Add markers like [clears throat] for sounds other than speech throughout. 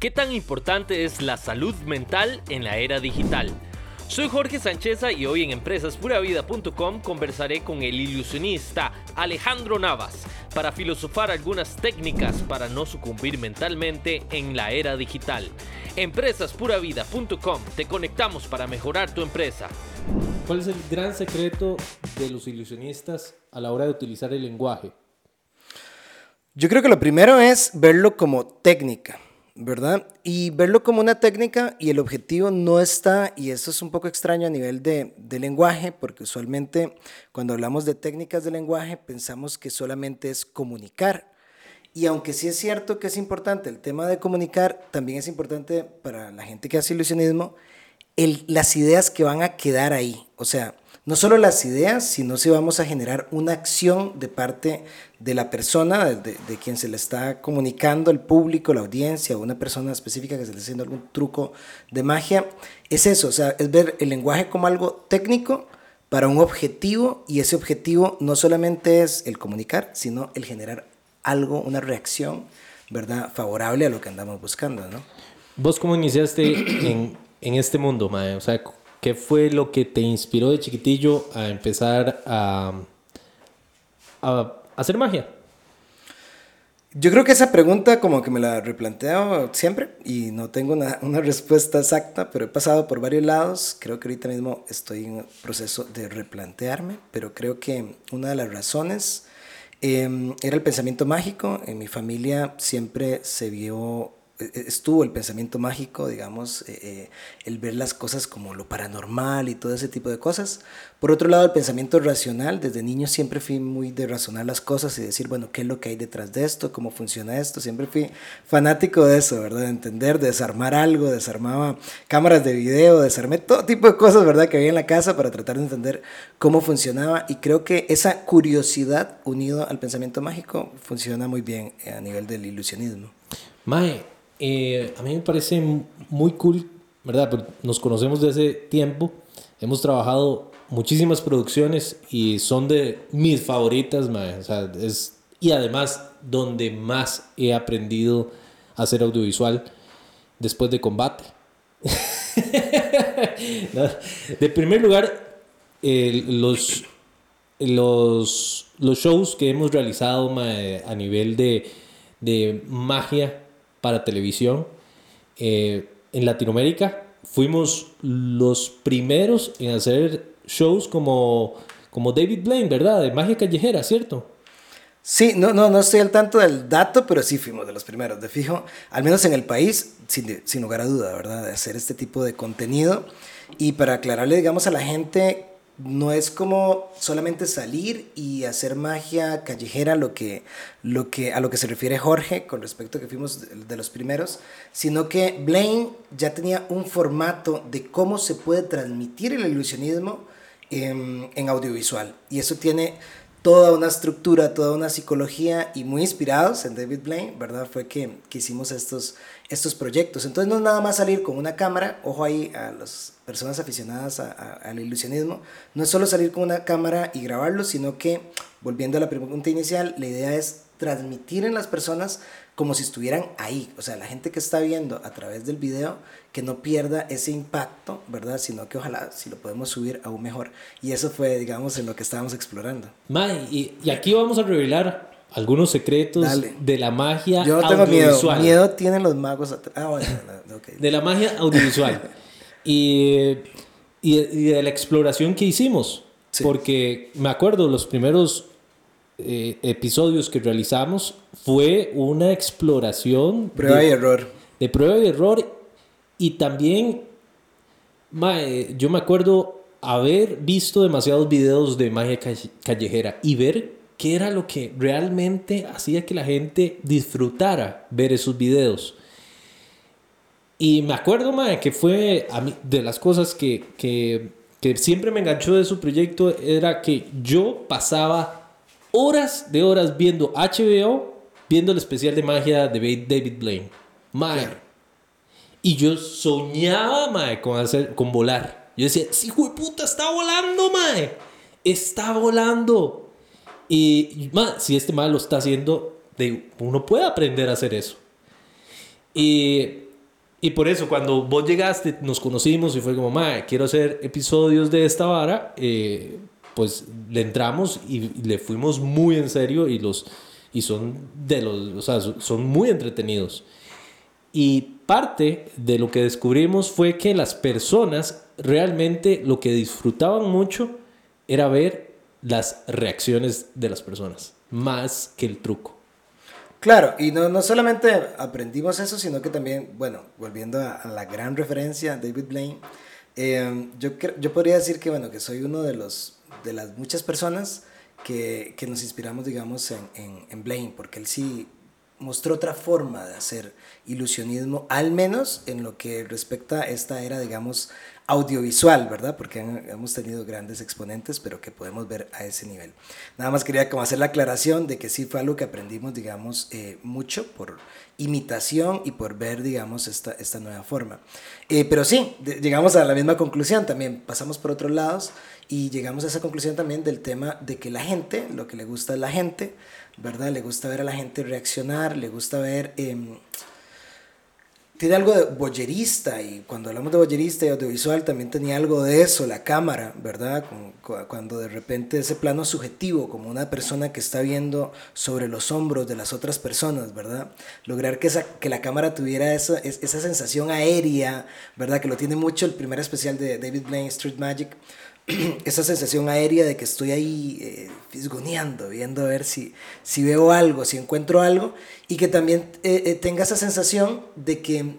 ¿Qué tan importante es la salud mental en la era digital? Soy Jorge Sancheza y hoy en empresaspuravida.com conversaré con el ilusionista Alejandro Navas para filosofar algunas técnicas para no sucumbir mentalmente en la era digital. Empresaspuravida.com, te conectamos para mejorar tu empresa. ¿Cuál es el gran secreto de los ilusionistas a la hora de utilizar el lenguaje? Yo creo que lo primero es verlo como técnica. ¿Verdad? Y verlo como una técnica y el objetivo no está, y esto es un poco extraño a nivel de, lenguaje, porque usualmente cuando hablamos de técnicas de lenguaje pensamos que solamente es comunicar. Y aunque sí es cierto que es importante el tema de comunicar, también es importante para la gente que hace ilusionismo las ideas que van a quedar ahí. O sea, no solo las ideas, sino si vamos a generar una acción de parte de la persona, de, quien se le está comunicando, el público, la audiencia, una persona específica que se le está haciendo algún truco de magia. Es eso, o sea, es ver el lenguaje como algo técnico para un objetivo y ese objetivo no solamente es el comunicar, sino el generar algo, una reacción, ¿verdad? Favorable a lo que andamos buscando, ¿no? ¿Vos cómo iniciaste en, en este mundo, Mae? ¿Qué fue lo que te inspiró de chiquitillo a empezar a, a, hacer magia? Yo creo que esa pregunta como que me la replanteo siempre y no tengo una, respuesta exacta, pero he pasado por varios lados. Creo que ahorita mismo estoy en proceso de replantearme, pero creo que una de las razones eh, era el pensamiento mágico. En mi familia siempre se vio estuvo el pensamiento mágico, digamos, eh, eh, el ver las cosas como lo paranormal y todo ese tipo de cosas. Por otro lado, el pensamiento racional, desde niño siempre fui muy de razonar las cosas y decir, bueno, ¿qué es lo que hay detrás de esto? ¿Cómo funciona esto? Siempre fui fanático de eso, ¿verdad? De entender, de desarmar algo, desarmaba cámaras de video, desarmé todo tipo de cosas, ¿verdad? Que había en la casa para tratar de entender cómo funcionaba y creo que esa curiosidad unido al pensamiento mágico funciona muy bien a nivel del ilusionismo. Mae, eh, a mí me parece muy cool, ¿verdad? Nos conocemos desde hace tiempo, hemos trabajado muchísimas producciones y son de mis favoritas, o sea, es, y además donde más he aprendido a hacer audiovisual después de combate. [laughs] De primer lugar, los, los, los shows que hemos realizado a nivel de, de magia para televisión eh, en Latinoamérica. Fuimos los primeros en hacer shows como, como David Blaine, ¿verdad? De magia callejera, ¿cierto? Sí, no, no, no estoy al tanto del dato, pero sí fuimos de los primeros, de fijo, al menos en el país, sin, sin lugar a duda, ¿verdad? De hacer este tipo de contenido. Y para aclararle, digamos, a la gente no es como solamente salir y hacer magia callejera lo que, lo que, a lo que se refiere Jorge con respecto a que fuimos de, los primeros, sino que Blaine ya tenía un formato de cómo se puede transmitir el ilusionismo en, en audiovisual. Y eso tiene toda una estructura, toda una psicología y muy inspirados en David Blaine, ¿verdad? Fue que, que hicimos estos, estos proyectos. Entonces no es nada más salir con una cámara, ojo ahí a las personas aficionadas al ilusionismo, no es solo salir con una cámara y grabarlo, sino que, volviendo a la pregunta inicial, la idea es transmitir en las personas como si estuvieran ahí, o sea, la gente que está viendo a través del video, que no pierda ese impacto, ¿verdad? Sino que ojalá si lo podemos subir aún mejor. Y eso fue, digamos, en lo que estábamos explorando. Y aquí vamos a revelar algunos secretos de la magia Yo tengo audiovisual. Miedo, miedo tienen los magos. Ah, bueno, okay. De la magia audiovisual. y, y, de la exploración que hicimos. Porque me acuerdo, los primeros eh, episodios que realizamos fue una exploración. Prueba y error. De prueba y error. Y también, yo me acuerdo haber visto demasiados videos de magia callejera y ver qué era lo que realmente hacía que la gente disfrutara ver esos videos. Y me acuerdo, que fue a mí, de las cosas que, que, que siempre me enganchó de su proyecto, era que yo pasaba horas de horas viendo HBO, viendo el especial de magia de David Blaine. Mae. Y yo soñaba, mae, con, hacer, con volar. Yo decía, sí, hijo de puta, está volando, mae. Está volando. Y, mae, si este mae lo está haciendo, uno puede aprender a hacer eso. Y Y por eso, cuando vos llegaste, nos conocimos y fue como, mae, quiero hacer episodios de esta vara, eh, pues le entramos y, y le fuimos muy en serio y los y son de los, o sea, son muy entretenidos. Y parte de lo que descubrimos fue que las personas realmente lo que disfrutaban mucho era ver las reacciones de las personas, más que el truco. Claro, y no, no solamente aprendimos eso, sino que también, bueno, volviendo a, la gran referencia, David Blaine, eh, yo, yo podría decir que, bueno, que soy uno de, los, de las muchas personas que, que nos inspiramos, digamos, en, en, en Blaine, porque él sí mostró otra forma de hacer ilusionismo, al menos en lo que respecta a esta era, digamos, audiovisual, ¿verdad? Porque hemos tenido grandes exponentes, pero que podemos ver a ese nivel. Nada más quería como hacer la aclaración de que sí fue algo que aprendimos, digamos, eh, mucho por imitación y por ver, digamos, esta, esta nueva forma. Eh, pero sí, de, llegamos a la misma conclusión también, pasamos por otros lados y llegamos a esa conclusión también del tema de que la gente, lo que le gusta es la gente, ¿verdad? Le gusta ver a la gente reaccionar, le gusta ver... Eh, tiene algo de boyerista y cuando hablamos de boyerista y audiovisual también tenía algo de eso, la cámara, ¿verdad? Cuando de repente ese plano subjetivo, como una persona que está viendo sobre los hombros de las otras personas, ¿verdad? Lograr que, esa, que la cámara tuviera esa, esa sensación aérea, ¿verdad? Que lo tiene mucho el primer especial de David Blaine, Street Magic, [clears throat] esa sensación aérea de que estoy ahí eh, fisgoneando, viendo a ver si, si veo algo, si encuentro algo, y que también eh, eh, tenga esa sensación de que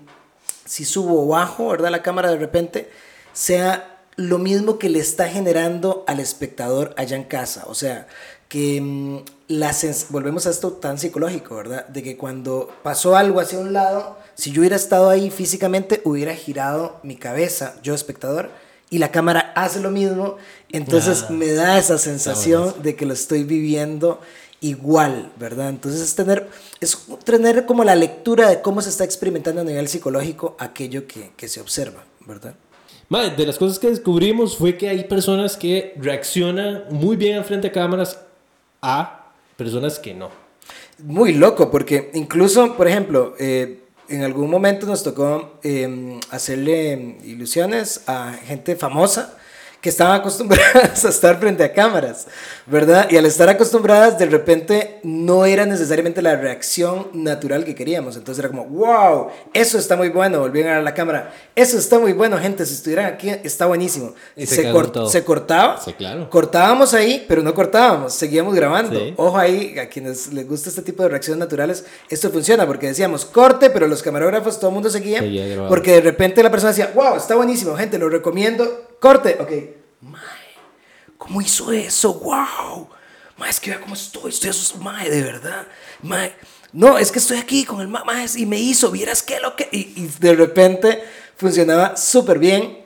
si subo o bajo, ¿verdad? La cámara de repente sea lo mismo que le está generando al espectador allá en casa, o sea, que mm, la volvemos a esto tan psicológico, ¿verdad? De que cuando pasó algo hacia un lado, si yo hubiera estado ahí físicamente, hubiera girado mi cabeza, yo espectador, y la cámara hace lo mismo, entonces me da esa sensación de que lo estoy viviendo igual, ¿verdad? Entonces es tener, es tener como la lectura de cómo se está experimentando a nivel psicológico aquello que, que se observa, ¿verdad? Madre, de las cosas que descubrimos fue que hay personas que reaccionan muy bien frente de cámaras a personas que no. Muy loco, porque incluso, por ejemplo, eh, en algún momento nos tocó eh, hacerle ilusiones a gente famosa que estaban acostumbradas [laughs] a estar frente a cámaras, ¿verdad? Y al estar acostumbradas, de repente no era necesariamente la reacción natural que queríamos. Entonces era como, wow, eso está muy bueno, volvieron a la cámara, eso está muy bueno, gente, si estuvieran aquí, está buenísimo. Y se, se, se cortaba, Sí, claro. cortábamos ahí, pero no cortábamos, seguíamos grabando. Sí. Ojo ahí, a quienes les gusta este tipo de reacciones naturales, esto funciona, porque decíamos corte, pero los camarógrafos, todo el mundo seguía, porque de repente la persona decía, wow, está buenísimo, gente, lo recomiendo, corte, ok. Mae, ¿cómo hizo eso? ¡Wow! Mae, es que vea cómo estoy, estoy asustado, mae, de verdad. Mae, no, es que estoy aquí con el ma- mae y me hizo, vieras qué lo que. Y, y de repente funcionaba súper bien.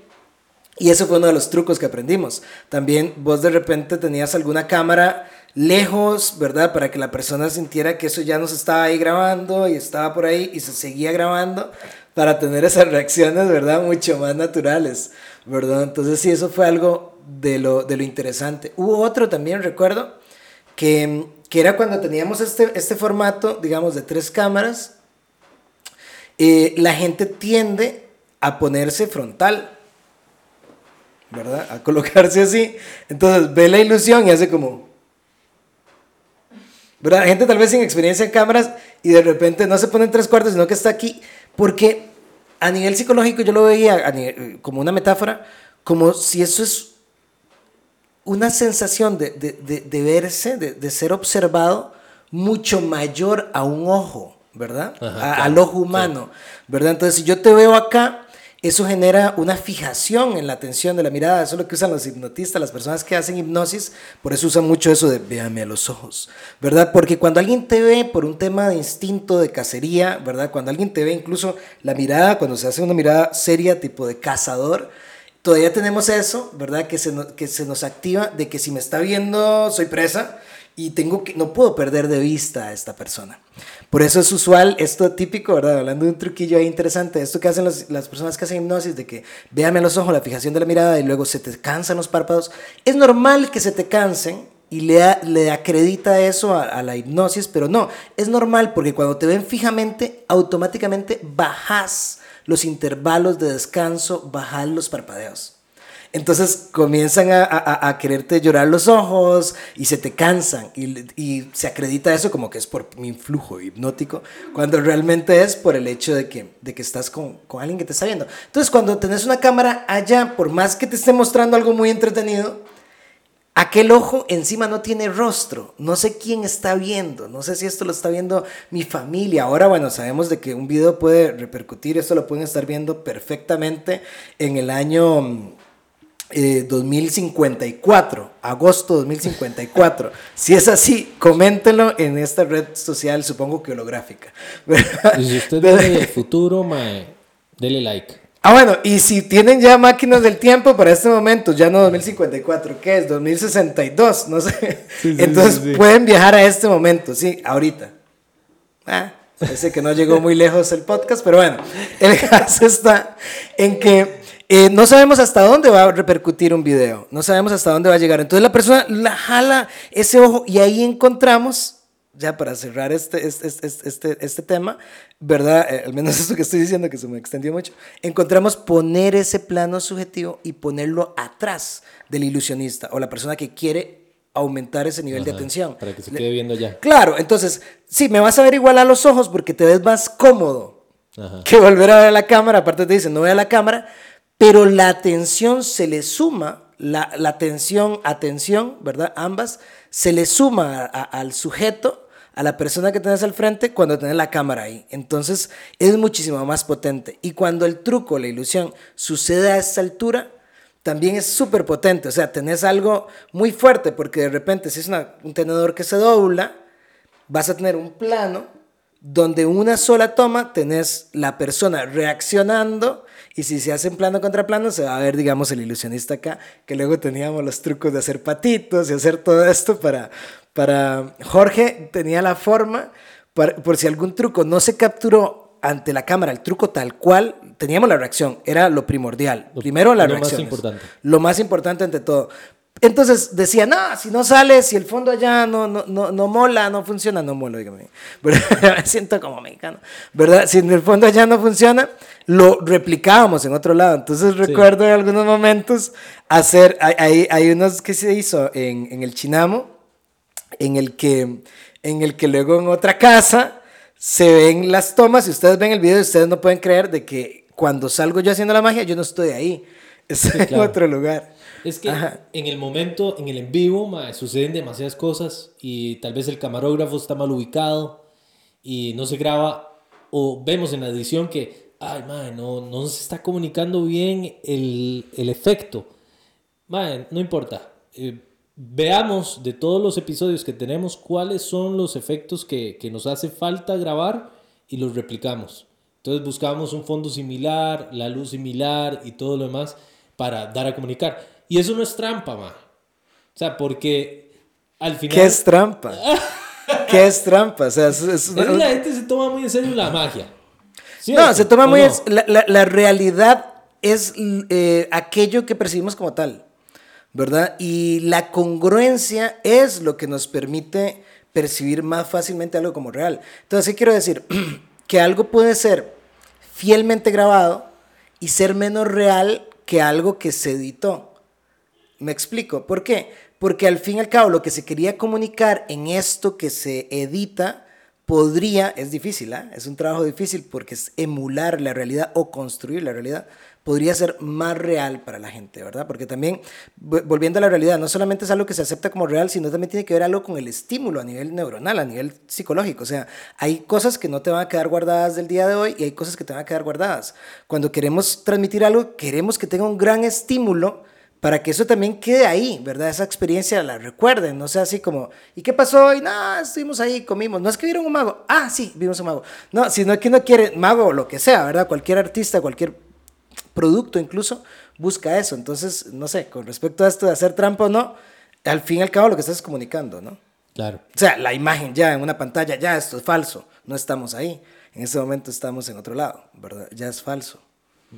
Y eso fue uno de los trucos que aprendimos. También vos de repente tenías alguna cámara lejos, ¿verdad? Para que la persona sintiera que eso ya nos estaba ahí grabando y estaba por ahí y se seguía grabando para tener esas reacciones, ¿verdad? Mucho más naturales, ¿verdad? Entonces sí, eso fue algo de lo, de lo interesante. Hubo otro también, recuerdo, que, que era cuando teníamos este, este formato, digamos, de tres cámaras, eh, la gente tiende a ponerse frontal, ¿verdad? A colocarse así. Entonces ve la ilusión y hace como... ¿Verdad? Gente tal vez sin experiencia en cámaras y de repente no se pone en tres cuartos, sino que está aquí. Porque a nivel psicológico yo lo veía nivel- como una metáfora, como si eso es una sensación de, de, de, de verse, de, de ser observado mucho mayor a un ojo, ¿verdad? Ajá, A- claro, al ojo humano, ¿verdad? Entonces, si yo te veo acá, eso genera una fijación en la atención de la mirada. Eso es lo que usan los hipnotistas, las personas que hacen hipnosis, por eso usan mucho eso de véame a los ojos, ¿verdad? Porque cuando alguien te ve por un tema de instinto, de cacería, ¿verdad? Cuando alguien te ve, incluso la mirada, cuando se hace una mirada seria, tipo de cazador, todavía tenemos eso, ¿verdad? Que se, que se nos activa de que si me está viendo, soy presa y tengo que, no puedo perder de vista a esta persona. Por eso es usual, esto típico, ¿verdad? Hablando de un truquillo ahí interesante, esto que hacen las personas que hacen hipnosis, de que véame a los ojos, la fijación de la mirada y luego se te cansan los párpados. Es normal que se te cansen, y le, le acredita eso a, a, la hipnosis, pero no, es normal porque cuando te ven fijamente, automáticamente bajas los intervalos de descanso, bajas los parpadeos. Entonces comienzan a, quererte llorar los ojos y se te cansan y, y, se acredita eso como que es por mi influjo hipnótico, cuando realmente es por el hecho de que, de que estás con, con alguien que te está viendo. Entonces cuando tenés una cámara allá, por más que te esté mostrando algo muy entretenido, Aquel ojo encima no tiene rostro, no sé quién está viendo, no sé si esto lo está viendo mi familia. Ahora, bueno, sabemos de que un video puede repercutir, esto lo pueden estar viendo perfectamente en el año eh, 2054, agosto 2054. [laughs] si es así, coméntenlo en esta red social, supongo que holográfica. [laughs] Y si usted viene del futuro, mae, dele like. Ah, bueno, y si tienen ya máquinas del tiempo para este momento, ya no 2054, ¿qué es? 2062, no sé. Sí, sí, Entonces sí, pueden viajar a este momento, sí, ahorita. Ah, parece que no llegó muy lejos el podcast, pero bueno, el [laughs] caso está en que eh, no sabemos hasta dónde va a repercutir un video, no sabemos hasta dónde va a llegar. Entonces la persona la jala ese ojo y ahí encontramos ya para cerrar este, este, este, este, este tema, ¿verdad? Eh, al menos [laughs] esto que estoy diciendo, que se me extendió mucho, encontramos poner ese plano subjetivo y ponerlo atrás del ilusionista o la persona que quiere aumentar ese nivel Ajá, de atención. Para que se quede viendo ya. Claro, entonces, sí, me vas a ver igual a los ojos porque te ves más cómodo Ajá. que volver a ver la cámara. Aparte te dicen, no vea la cámara, pero la atención se le suma, la, la atención, atención, ¿verdad? Ambas, se le suma al sujeto a la persona que tenés al frente cuando tenés la cámara ahí. Entonces es muchísimo más potente. Y cuando el truco, la ilusión, sucede a esta altura, también es súper potente. O sea, tenés algo muy fuerte porque de repente si es un tenedor que se dobla, vas a tener un plano donde una sola toma tenés la persona reaccionando y si se hace en plano contra plano se va a ver, digamos, el ilusionista acá, que luego teníamos los trucos de hacer patitos y hacer todo esto para, para Jorge tenía la forma, para, por si algún truco no se capturó ante la cámara, el truco tal cual, teníamos la reacción, era lo primordial. Primero la lo reacción. Más importante. Lo más importante ante todo. Entonces decía, no, si no sale, si el fondo allá no, no, no, no mola, no funciona, no mola, dígame. [laughs] Me siento como mexicano, ¿verdad? Si el fondo allá no funciona, lo replicábamos en otro lado. Entonces recuerdo sí. en algunos momentos hacer, hay, hay, unos que se hizo en, en el Chinamo, en el que, en el que luego en otra casa se ven las tomas y ustedes ven el video y ustedes no pueden creer de que cuando salgo yo haciendo la magia yo no estoy ahí, [laughs] estoy sí, claro. en otro lugar. Es que Ajá. en el momento, en el en vivo, ma, suceden demasiadas cosas y tal vez el camarógrafo está mal ubicado y no se graba o vemos en la edición que, ay, ma, no, no se está comunicando bien el, el efecto. Ma, no importa. Eh, veamos de todos los episodios que tenemos cuáles son los efectos que, que, nos hace falta grabar y los replicamos. Entonces buscamos un fondo similar, la luz similar y todo lo demás para dar a comunicar. Y eso no es trampa, ma. O sea, porque al final... ¿Qué es trampa? [laughs] ¿Qué es trampa? O sea, es, es, es la gente se toma muy en serio la magia. No, se toma muy no? en la, la, la, realidad es eh, aquello que percibimos como tal. ¿verdad? Y la congruencia es lo que nos permite percibir más fácilmente algo como real. Entonces, ¿qué quiero decir? [clears throat] que algo puede ser fielmente grabado y ser menos real que algo que se editó. ¿Me explico? ¿Por qué? Porque al fin y al cabo lo que se quería comunicar en esto que se edita podría, es difícil, ¿eh? es un trabajo difícil porque es emular la realidad o construir la realidad, podría ser más real para la gente, ¿verdad? Porque también, volviendo a la realidad, no solamente es algo que se acepta como real, sino también tiene que ver algo con el estímulo a nivel neuronal, a nivel psicológico. O sea, hay cosas que no te van a quedar guardadas del día de hoy y hay cosas que te van a quedar guardadas. Cuando queremos transmitir algo, queremos que tenga un gran estímulo para que eso también quede ahí, ¿verdad? Esa experiencia la recuerden, no sea así como, ¿y qué pasó hoy? No, estuvimos ahí, comimos. No es que vieron un mago. Ah, sí, vimos un mago. No, sino que uno quiere mago o lo que sea, ¿verdad? Cualquier artista, cualquier producto incluso busca eso. Entonces, no sé, con respecto a esto de hacer trampa o no, al fin y al cabo lo que estás comunicando, ¿no? Claro. O sea, la imagen ya en una pantalla, ya esto es falso, no estamos ahí. En ese momento estamos en otro lado, ¿verdad? Ya es falso.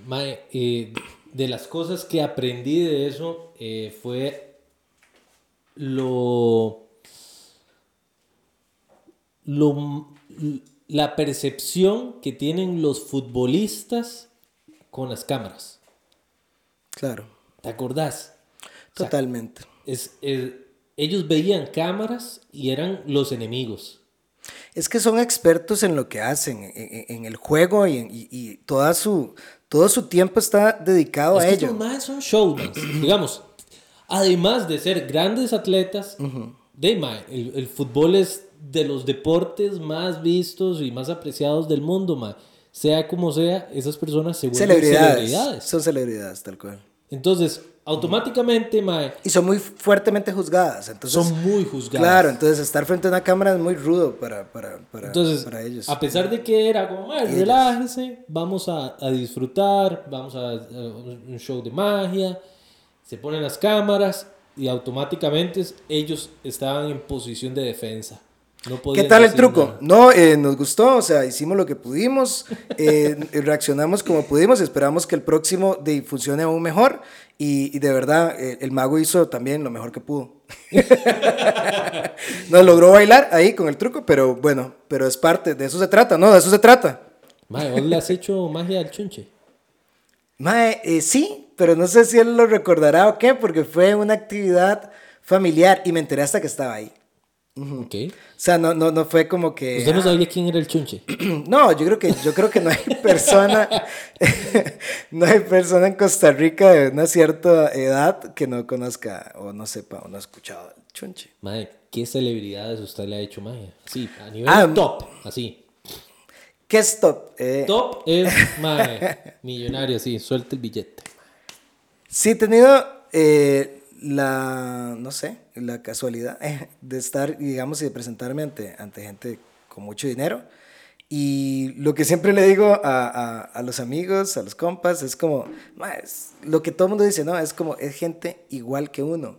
Mae, eh, de las cosas que aprendí de eso eh, fue lo, lo, la percepción que tienen los futbolistas con las cámaras. Claro, ¿Te acordás? totalmente. Es, es- ellos veían cámaras y eran los enemigos. Es que son expertos en lo que hacen, en, en- en el juego y, en- y- y toda su, todo su tiempo está dedicado Es a que ello. estos maes son showmans. [clears throat] Digamos, además de ser grandes atletas, de mae, el, el fútbol es de los deportes más vistos y más apreciados del mundo, mae. Sea como sea, esas personas se vuelven Celebridades. celebridades. Son celebridades, tal cual. Entonces, automáticamente, mae, Y son muy fuertemente juzgadas. Entonces, son muy juzgadas. Claro, entonces estar frente a una cámara es muy rudo para, para, para, Entonces, para ellos. a pesar de que era como, "Mae, relájese, vamos a, a disfrutar, vamos a, a un show de magia, se ponen las cámaras y automáticamente ellos estaban en posición de defensa. No ¿Qué tal el truco? nada. No, eh, nos gustó, o sea, hicimos lo que pudimos, eh, [laughs] reaccionamos como pudimos, esperamos que el próximo de, funcione aún mejor y, y de verdad el mago hizo también lo mejor que pudo. [laughs] Nos logró bailar ahí con el truco, pero bueno, pero es parte, de eso se trata, ¿no? De eso se trata. Mae, ¿vos le has hecho magia al chunche? Mae, eh, sí, pero no sé si él lo recordará o qué, porque fue una actividad familiar y me enteré hasta que estaba ahí. Ok. O sea, no, no, no fue como que... Usted no ah, sabía quién era el chunche. [clears throat] No, yo creo que, yo creo que no hay [laughs] persona, [laughs] no hay persona en Costa Rica de una cierta edad que no conozca o no sepa o no ha escuchado el chunche. Mae, ¿qué celebridades usted le ha hecho magia? Así, a nivel Ah, top, así. ¿Qué es top? Eh, Top es, [laughs] mae, millonario, sí, suelta el billete. Sí, he tenido eh, la, no sé, la casualidad [laughs] de estar, digamos, y de presentarme ante, ante gente con mucho dinero. Y lo que siempre le digo a, a- a los amigos, a los compas, es como, "Ma, es lo que todo el mundo dice, ¿no? Es como, es gente igual que uno,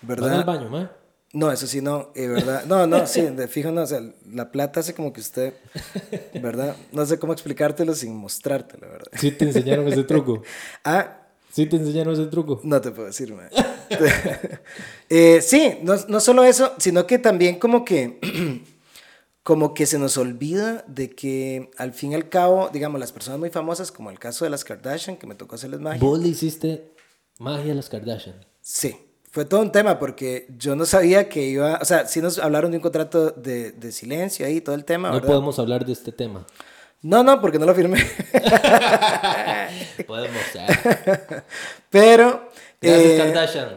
Van al ¿verdad? baño, mae. No, eso sí, no, eh, ¿verdad? No, no, sí, de fijo no, o sea, la plata hace como que usted, ¿verdad? No sé cómo explicártelo sin mostrártelo, ¿verdad? Sí te enseñaron ese truco. [laughs] Ah, Sí te enseñaron ese truco. No te puedo decir, man. [laughs] Eh, sí, no, no solo eso, sino que también como que, [clears throat] como que se nos olvida de que al fin y al cabo, digamos, las personas muy famosas, como el caso de las Kardashian, que me tocó hacerles magia. Vos le hiciste magia a las Kardashian. Sí, fue todo un tema porque yo no sabía que iba, o sea, sí nos hablaron de un contrato de, de silencio ahí, todo el tema, No ¿verdad? podemos hablar de este tema. No, no, porque no lo firmé. [laughs] Podemos. ah. Pero... Gracias, eh, Kardashian.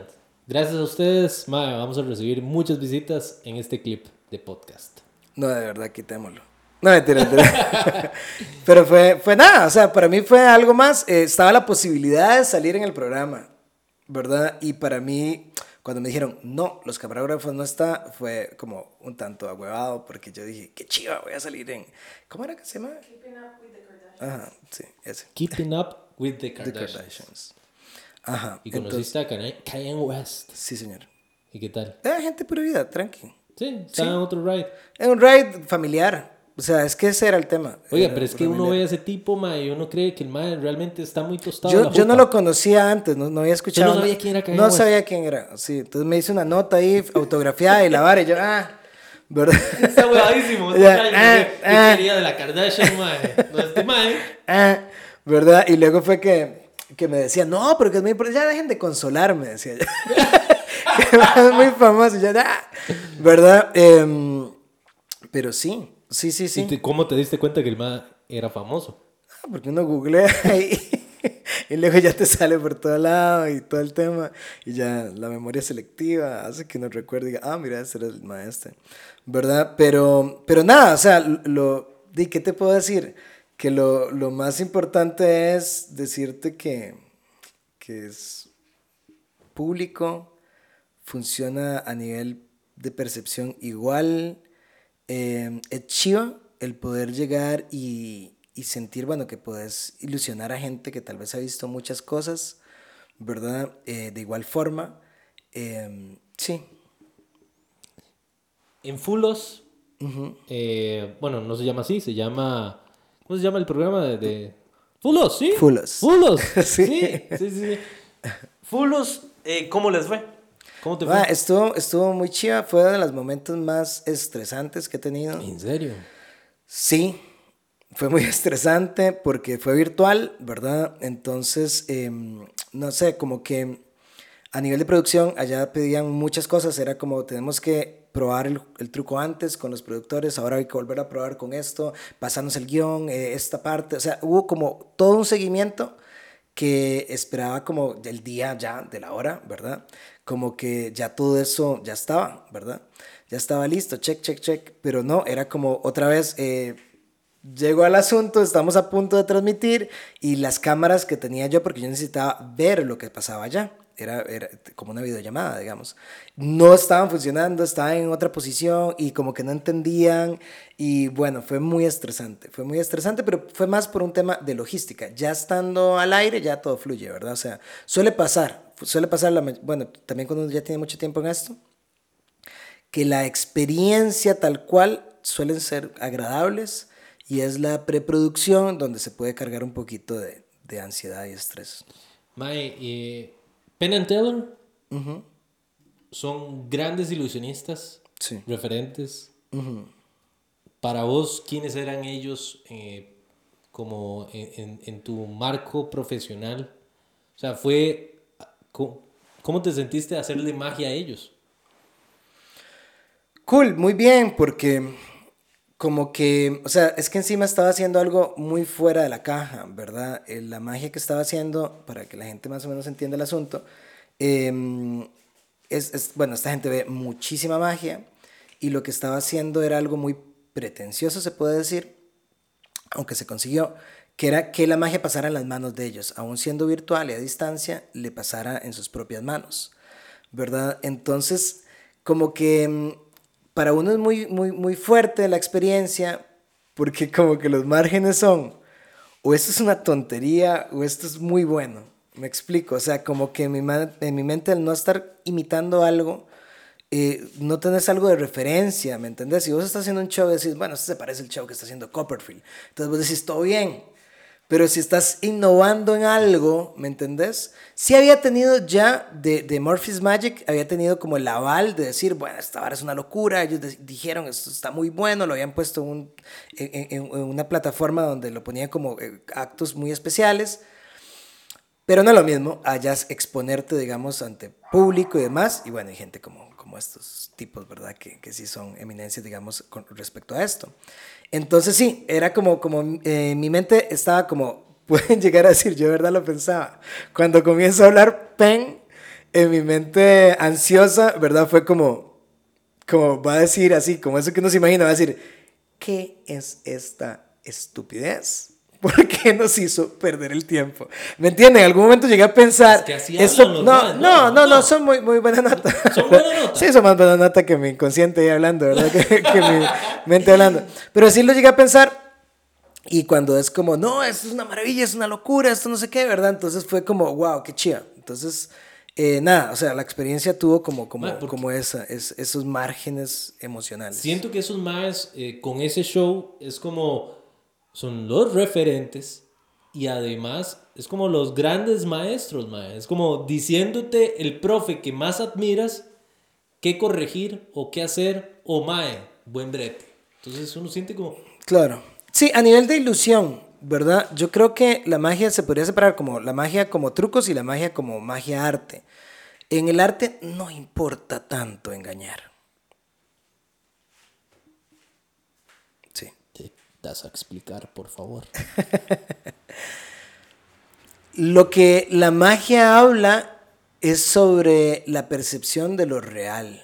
Gracias a ustedes, mae, vamos a recibir muchas visitas en este clip de podcast. No, de verdad, quitémoslo. No, mentira, mentira. [laughs] Pero fue, fue nada, o sea, para mí fue algo más. eh, estaba la posibilidad de salir en el programa, ¿verdad? Y para mí, cuando me dijeron, no, los camarógrafos no está, fue como un tanto agüevado, porque yo dije, qué chiva, voy a salir en. ¿Cómo era que se llama? Ajá, sí, ese. Keeping up with the The Kardashians. Kardashians. Ajá. Y entonces- conociste a Kanye West. sí, señor. ¿Y qué tal? Eh, gente pura vida, tranqui. Sí, estaba en otro ride. Es un ride familiar. O sea, es que ese era el tema. Oiga, Era pero es que uno familiar. ve a ese tipo, mae, y uno cree que el mae realmente está muy tostado. Yo, yo no lo conocía antes, no, no había escuchado. no sabía quién era Kanye No West. sabía quién era, sí. Entonces me hice una nota ahí, autografiada y la vara, y yo, ah, ¿verdad? Está huevadísimo. [laughs] Ya, ¿Qué ah. quería de la Kardashian, [laughs] mae? No, este mae. Ah, ¿verdad? Y luego fue que, que me decía, no, pero que es muy importante, ya dejen de consolarme, decía yo. [laughs] que es muy famoso, y yo, ah, ¿verdad? Em, pero sí, sí, sí, sí. ¿Y te- ¿Cómo te diste cuenta que el mae era famoso? Ah, Porque uno googlea ahí y luego ya te sale por todo lado y todo el tema y ya la memoria selectiva hace que uno recuerde y diga, ah, mira, ese era el maestro, ¿verdad? Pero, pero nada, o sea, lo, ¿de qué te puedo decir? Que lo, lo más importante es decirte que, que es público, funciona a nivel de percepción igual, eh, es chiva el poder llegar y, y sentir, bueno, que puedes ilusionar a gente que tal vez ha visto muchas cosas, ¿verdad? Eh, de igual forma, eh, sí. En Fulos, eh, bueno, no se llama así, se llama. ¿Cómo se llama el programa de. de... Fulos, sí. Fulos. Fulos. [laughs] Sí. sí, sí, sí. Fulos, eh, ¿cómo les fue? ¿Cómo te fue? estuvo, estuvo muy chiva, fue uno de los momentos más estresantes que he tenido. ¿En serio? Sí, fue muy [laughs] estresante porque fue virtual, ¿verdad? Entonces, em, no sé, como que a nivel de producción allá pedían muchas cosas, era como tenemos que probar el, el truco antes con los productores, ahora hay que volver a probar con esto, pasarnos el guion, eh, esta parte, o sea, hubo como todo un seguimiento que esperaba como del día ya, de la hora, ¿verdad? Como que ya todo eso ya estaba, ¿verdad? Ya estaba listo, check, check, check, pero no, era como otra vez, eh, llegó al asunto, estamos a punto de transmitir y las cámaras que tenía yo, porque yo necesitaba ver lo que pasaba allá, era, era como una videollamada, digamos, no estaban funcionando, estaban en otra posición y como que no entendían y bueno, fue muy estresante, fue muy estresante, pero fue más por un tema de logística, ya estando al aire ya todo fluye, ¿verdad? O sea, suele pasar, suele pasar, la, bueno, también cuando ya tiene mucho tiempo en esto, que la experiencia tal cual suelen ser agradables y es la preproducción donde se puede cargar un poquito de, de ansiedad y estrés. Mae, eh, Penn and Teller son grandes ilusionistas, Sí. referentes. Para vos, ¿quiénes eran ellos eh, como en, en- en tu marco profesional? O sea, fue... ¿Cómo, cómo te sentiste de hacerle magia a ellos? Cool, muy bien, porque como que, o sea, es que encima estaba haciendo algo muy fuera de la caja, ¿verdad? Eh, la magia que estaba haciendo, para que la gente más o menos entienda el asunto, em, es, es- bueno, esta gente ve muchísima magia y lo que estaba haciendo era algo muy pretencioso, se puede decir, aunque se consiguió, que era que la magia pasara en las manos de ellos, aun siendo virtual y a distancia, le pasara en sus propias manos, ¿verdad? Entonces, como que mm, para uno es muy, muy, muy fuerte la experiencia, porque [laughs] como que los márgenes son, o esto es una tontería, o esto es muy bueno, me explico, o sea, como que en mi, en mi mente al no estar imitando algo, eh, no tenés algo de referencia, ¿me entendés? Si vos estás haciendo un show decís, bueno, esto se parece al show que está haciendo Copperfield, entonces vos decís, todo bien, pero si estás innovando en algo, ¿me entendés? Sí había tenido ya de, de Murphy's Magic, había tenido como el aval de decir, bueno, esta vara es una locura, ellos de- dijeron, esto está muy bueno, lo habían puesto en, en- en- una plataforma donde lo ponían como eh, actos muy especiales, pero no es lo mismo, allá exponerte, digamos, ante público y demás. Y bueno, hay gente como, como estos tipos, ¿verdad? Que, que sí son eminencias, digamos, con respecto a esto. Entonces sí, era como, como eh, mi mente estaba como, [laughs] pueden llegar a decir, yo de verdad lo pensaba. Cuando comienzo a hablar pen, en mi mente ansiosa, ¿verdad? Fue como, como va a decir así, como eso que uno se imagina, va a decir, ¿qué es esta estupidez? ¿Por qué nos hizo perder el tiempo? ¿Me entienden? En algún momento llegué a pensar. Es que así los no, no, no, no, no, son muy, muy buena nota. [laughs] Son buena nota. sí, son más buena nota que mi inconsciente ahí hablando, ¿verdad? que, que mi mente hablando. Pero sí lo llegué a pensar. Y cuando es como, no, esto es una maravilla, es una locura, esto no sé qué, ¿verdad? Entonces fue como, wow, qué chida. Entonces, eh, nada, o sea, la experiencia tuvo como, como, como esa, es- esos márgenes emocionales. Siento que esos más con ese show es como son los referentes y además es como los grandes maestros, mae. Es como diciéndote el profe que más admiras qué corregir o qué hacer o mae, buen brete. Entonces uno siente como Claro. Sí, a nivel de ilusión, ¿verdad? Yo creo que la magia se podría separar como la magia como trucos y la magia como magia arte. En el arte no importa tanto engañar. Sí. te a explicar, por favor. [laughs] Lo que la magia habla es sobre la percepción de lo real,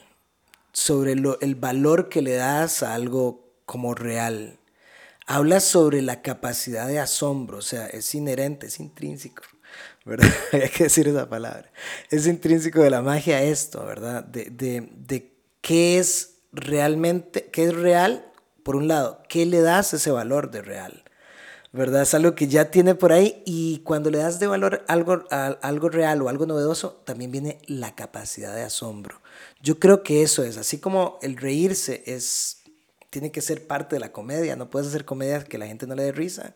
sobre lo- el valor que le das a algo como real. Habla sobre la capacidad de asombro, o sea, es inherente, es intrínseco, [laughs] ¿verdad? [laughs] Hay que decir esa palabra. Es intrínseco de la magia esto, ¿verdad? De, de, de qué es realmente, qué es real, por un lado, qué le das ese valor de real. ¿verdad? Es algo que ya tiene por ahí y cuando le das de valor algo, algo real o algo novedoso, también viene la capacidad de asombro. Yo creo que eso es, así como el reírse es, tiene que ser parte de la comedia, no puedes hacer comedia que la gente no le dé risa.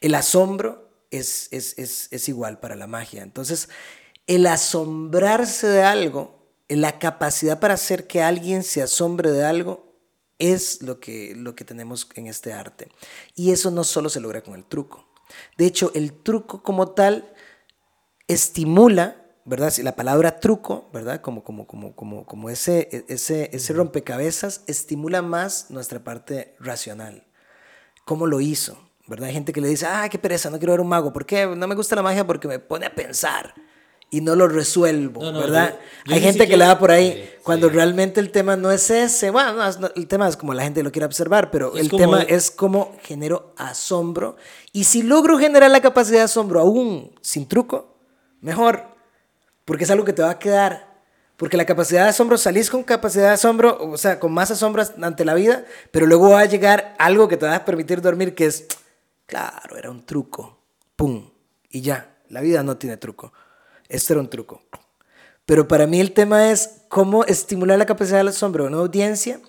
El asombro es, es, es, es igual para la magia. Entonces, el asombrarse de algo la capacidad para hacer que alguien se asombre de algo es lo que, lo que tenemos en este arte. Y eso no solo se logra con el truco. De hecho, el truco como tal estimula, ¿verdad? La palabra truco, ¿verdad? Como, como, como, como, como ese, ese, ese rompecabezas estimula más nuestra parte racional. ¿Cómo lo hizo? ¿Verdad? Hay gente que le dice, ah, qué pereza, no quiero ver un mago. ¿Por qué? No me gusta la magia porque me pone a pensar y no lo resuelvo, ¿verdad? Hay gente que le da por ahí cuando realmente el tema no es ese. Bueno, el tema es como la gente lo quiere observar, pero el tema es como genero asombro. Y si logro generar la capacidad de asombro aún sin truco, mejor, porque es algo que te va a quedar. Porque la capacidad de asombro, salís con capacidad de asombro, o sea, con más asombro ante la vida, pero luego va a llegar algo que te va a permitir dormir, que es, claro, era un truco, pum, y ya, la vida no tiene truco. Esto era un truco. Pero para mí el tema es cómo estimular la capacidad del asombro de una audiencia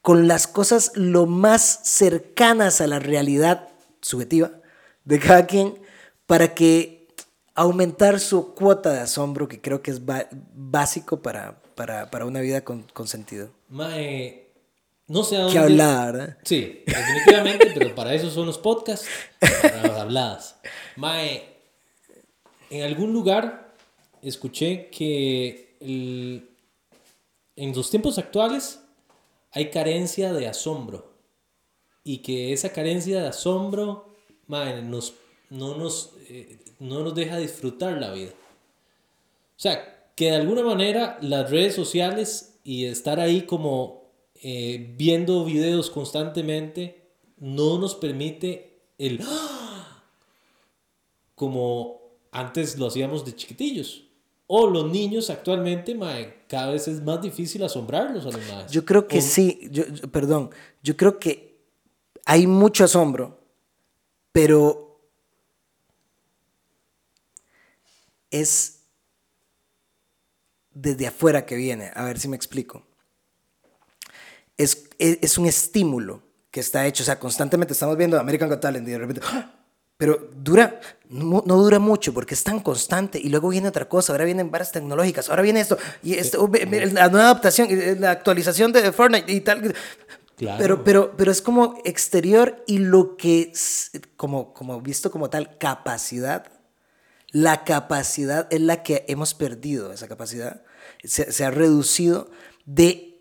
con las cosas lo más cercanas a la realidad subjetiva de cada quien para que aumentar su cuota de asombro, que creo que es básico para, para, una vida con, con sentido. Mae, no sé a dónde... Que hablar, Sí, definitivamente, pero para eso son los podcasts, para las habladas. Mae, en algún lugar escuché que en los tiempos actuales hay carencia de asombro y que esa carencia de asombro nos, no, nos, eh, no nos deja disfrutar la vida. O sea, que de alguna manera las redes sociales y estar ahí como eh, viendo videos constantemente no nos permite el... ¡ah! Como antes lo hacíamos de chiquitillos. O los niños actualmente, cada vez es más difícil asombrarlos a los más. Yo creo que sí, yo, perdón, yo creo que hay mucho asombro, pero es desde afuera que viene, a ver si me explico. Es, es, un estímulo que está hecho, o sea, constantemente estamos viendo American Got Talent y de repente, ¡ah! Pero dura, no, dura mucho porque es tan constante y luego viene otra cosa, ahora vienen varias tecnológicas, ahora viene esto, y esto, la nueva adaptación, la actualización de Fortnite y tal. Pero, pero, pero es como exterior y lo que, como, como visto como tal, capacidad, la capacidad es la que hemos perdido, esa capacidad se, se ha reducido de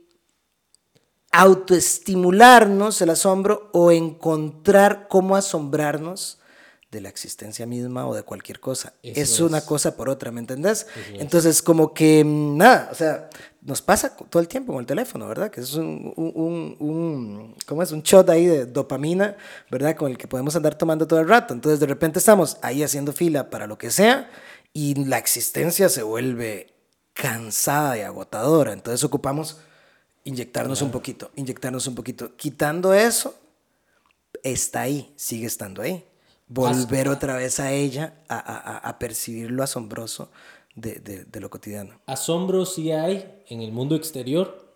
autoestimularnos el asombro o encontrar cómo asombrarnos de la existencia misma o de cualquier cosa. es, una cosa por otra, ¿me entendés? Entonces, como que mm, nada, o sea, nos pasa todo el tiempo con el teléfono, ¿verdad? Que es un, un, un, ¿cómo es? Un shot ahí de dopamina, ¿verdad? Con el que podemos andar tomando todo el rato. Entonces, de repente estamos ahí haciendo fila para lo que sea y la existencia se vuelve cansada y agotadora. Entonces, ocupamos inyectarnos un poquito, inyectarnos un poquito. Quitando eso, está ahí, sigue estando ahí volver otra vez a ella a, a, a percibir lo asombroso de, de, de, lo cotidiano. Asombro sí hay en el mundo exterior,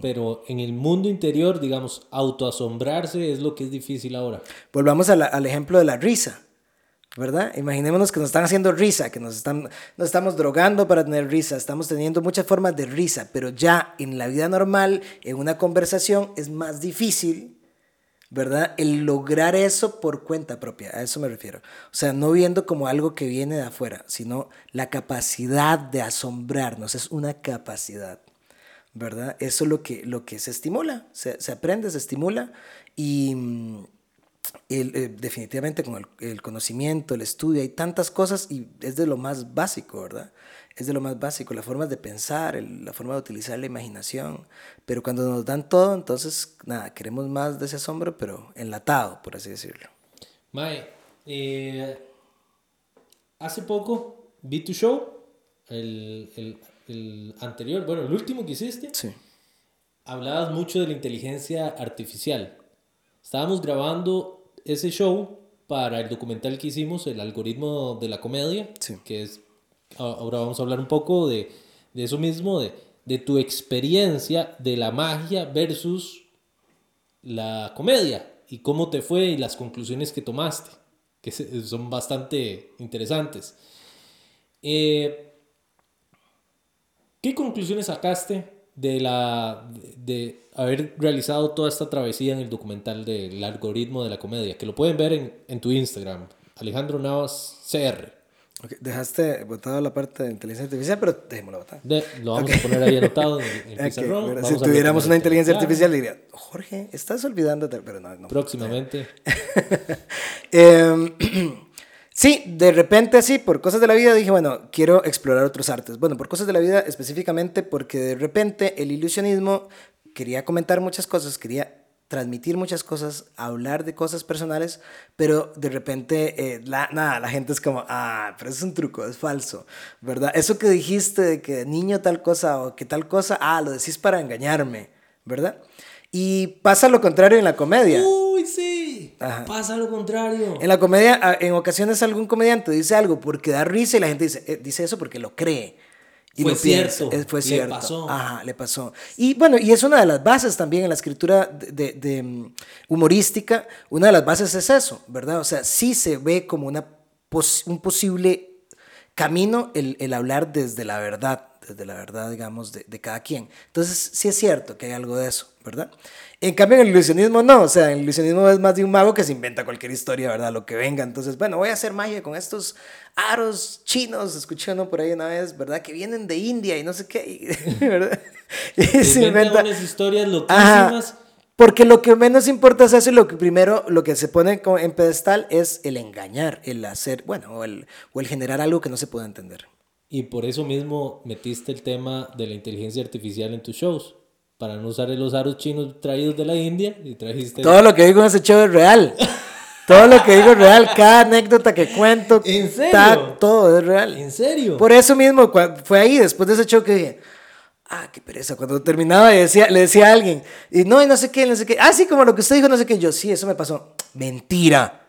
pero en el mundo interior, digamos, autoasombrarse es lo que es difícil ahora. Volvamos al ejemplo de la risa. ¿verdad? Imaginémonos que nos están haciendo risa, que nos, están, nos estamos drogando para tener risa, estamos teniendo muchas formas de risa, pero ya en la vida normal, en una conversación, es más difícil ¿verdad? El lograr eso por cuenta propia, a eso me refiero. O sea, no viendo como algo que viene de afuera, sino la capacidad de asombrarnos, es una capacidad, ¿verdad? Eso es lo que, lo que se estimula, se, aprende, se estimula y mm, eh, definitivamente con el, el, conocimiento, el estudio, hay tantas cosas y es de lo más básico, ¿verdad? Es de lo más básico, las formas de pensar, la forma de utilizar la imaginación. Pero cuando nos dan todo, entonces, nada, queremos más de ese asombro, pero enlatado, por así decirlo. Mae, eh, hace poco vi tu show, el, el, el, anterior, bueno, el último que hiciste. Sí. Hablabas mucho de la inteligencia artificial. Estábamos grabando ese show para el documental que hicimos, el algoritmo de la comedia, sí. que es ahora vamos a hablar un poco de, de eso mismo, de, de, tu experiencia de la magia versus la comedia y cómo te fue y las conclusiones que tomaste, que son bastante interesantes. Eh, ¿Qué conclusiones sacaste de, la, de, haber realizado toda esta travesía en el documental del algoritmo de la comedia? Que lo pueden ver en, en tu Instagram, Alejandro Navas CR. Okay, dejaste botado la parte de inteligencia artificial, pero dejémoslo botado. lo vamos a poner ahí anotado en [laughs] el, en el Si tuviéramos una inteligencia artificial, diría, Jorge, estás olvidándote, pero no. no Próximamente. [laughs] eh, [clears throat] Sí, de repente sí, por cosas de la vida dije, bueno, quiero explorar otros artes. Bueno, por cosas de la vida específicamente porque de repente el ilusionismo quería comentar muchas cosas, quería transmitir muchas cosas, hablar de cosas personales, pero de repente, eh, la, nada, la gente es como, ah, pero es un truco, es falso, ¿verdad? Eso que dijiste de que niño tal cosa o que tal cosa, ah, lo decís para engañarme, ¿verdad? Y pasa lo contrario en la comedia. Uy, sí. Pasa lo contrario. En la comedia, en ocasiones algún comediante dice algo porque da risa y la gente dice, eh, dice eso porque lo cree. Y fue cierto. fue cierto. Le pasó. Ajá, le pasó. Y bueno, y es una de las bases también en la escritura de, de, mm, humorística. Una de las bases es eso, ¿verdad? O sea, sí se ve como una un posible camino el, el hablar desde la verdad desde la verdad, digamos, de, de, cada quien. Entonces, sí es cierto que hay algo de eso, ¿verdad? En cambio, en el ilusionismo no, o sea, el ilusionismo es más de un mago que se inventa cualquier historia, ¿verdad? Lo que venga. Entonces, bueno, voy a hacer magia con estos aros chinos, escuché uno por ahí una vez, ¿verdad? Que vienen de India y no sé qué, [laughs] ¿verdad? Y se, inventa unas historias loquísimas. Porque lo que menos importa es eso y lo que primero, lo que se pone en pedestal es el engañar, el hacer, bueno, o el, o el generar algo que no se puede entender. Y por eso mismo metiste el tema de la inteligencia artificial en tus shows. Para no usar los aros chinos traídos de la India y trajiste... Todo lo que digo en ese show es real. [laughs] todo lo que digo es real. Cada anécdota que cuento... ¿En serio? todo es real. ¿En serio? Por eso mismo fue ahí, después de ese show que dije... Ah, qué pereza. Cuando terminaba decía, le decía a alguien, y no, y no sé qué, no sé qué. Ah, sí, como lo que usted dijo, no sé qué. Yo, sí, eso me pasó. Mentira.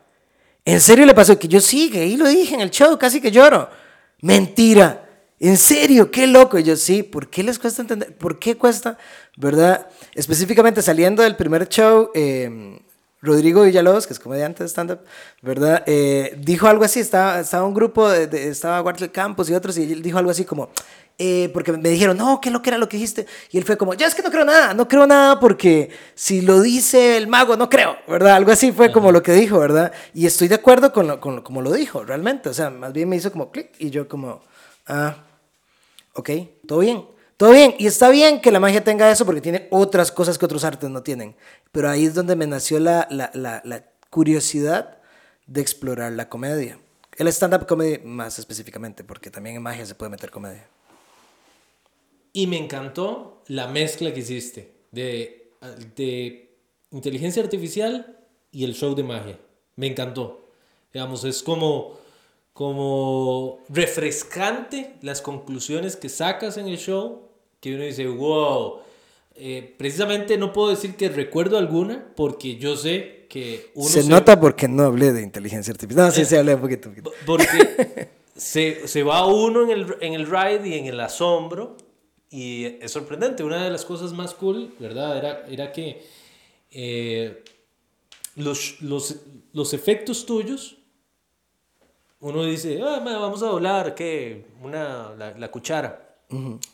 ¿En serio le pasó? Que yo sí, que ahí lo dije en el show, casi que lloro. Mentira. ¿En serio? ¡Qué loco! Y yo, sí, ¿por qué les cuesta entender? ¿Por qué cuesta? ¿Verdad? Específicamente saliendo del primer show, eh, Rodrigo Villalobos, que es comediante de stand-up, ¿verdad? Eh, dijo algo así, estaba, estaba un grupo, de, estaba Walter Campos y otros, y él dijo algo así como, eh, porque me dijeron, no, ¿qué lo que era lo que dijiste? Y él fue como, ya es que no creo nada, no creo nada porque si lo dice el mago, no creo, ¿verdad? Algo así fue como lo que dijo, ¿verdad? Y estoy de acuerdo con, lo, con como lo dijo, realmente, o sea, más bien me hizo como clic y yo como, ah, ok, todo bien. Todo bien, y está bien que la magia tenga eso porque tiene otras cosas que otros artes no tienen. Pero ahí es donde me nació la, la, la, la curiosidad de explorar la comedia. El stand-up comedy más específicamente, porque también en magia se puede meter comedia. Y me encantó la mezcla que hiciste de, de inteligencia artificial y el show de magia. Me encantó. Digamos, es como, como refrescante las conclusiones que sacas en el show, que uno dice, wow. Eh, precisamente no puedo decir que recuerdo alguna, porque yo sé que uno... Se, nota porque no hablé de inteligencia artificial. No, sí, se hablé un poquito. Un poquito. Porque [laughs] se, se va uno en el, en el ride y en el asombro y es sorprendente, una de las cosas más cool, ¿verdad? Era, era que eh, los, los, los, efectos tuyos, uno dice, ah, vamos a doblar, ¿qué? Una, la, la cuchara,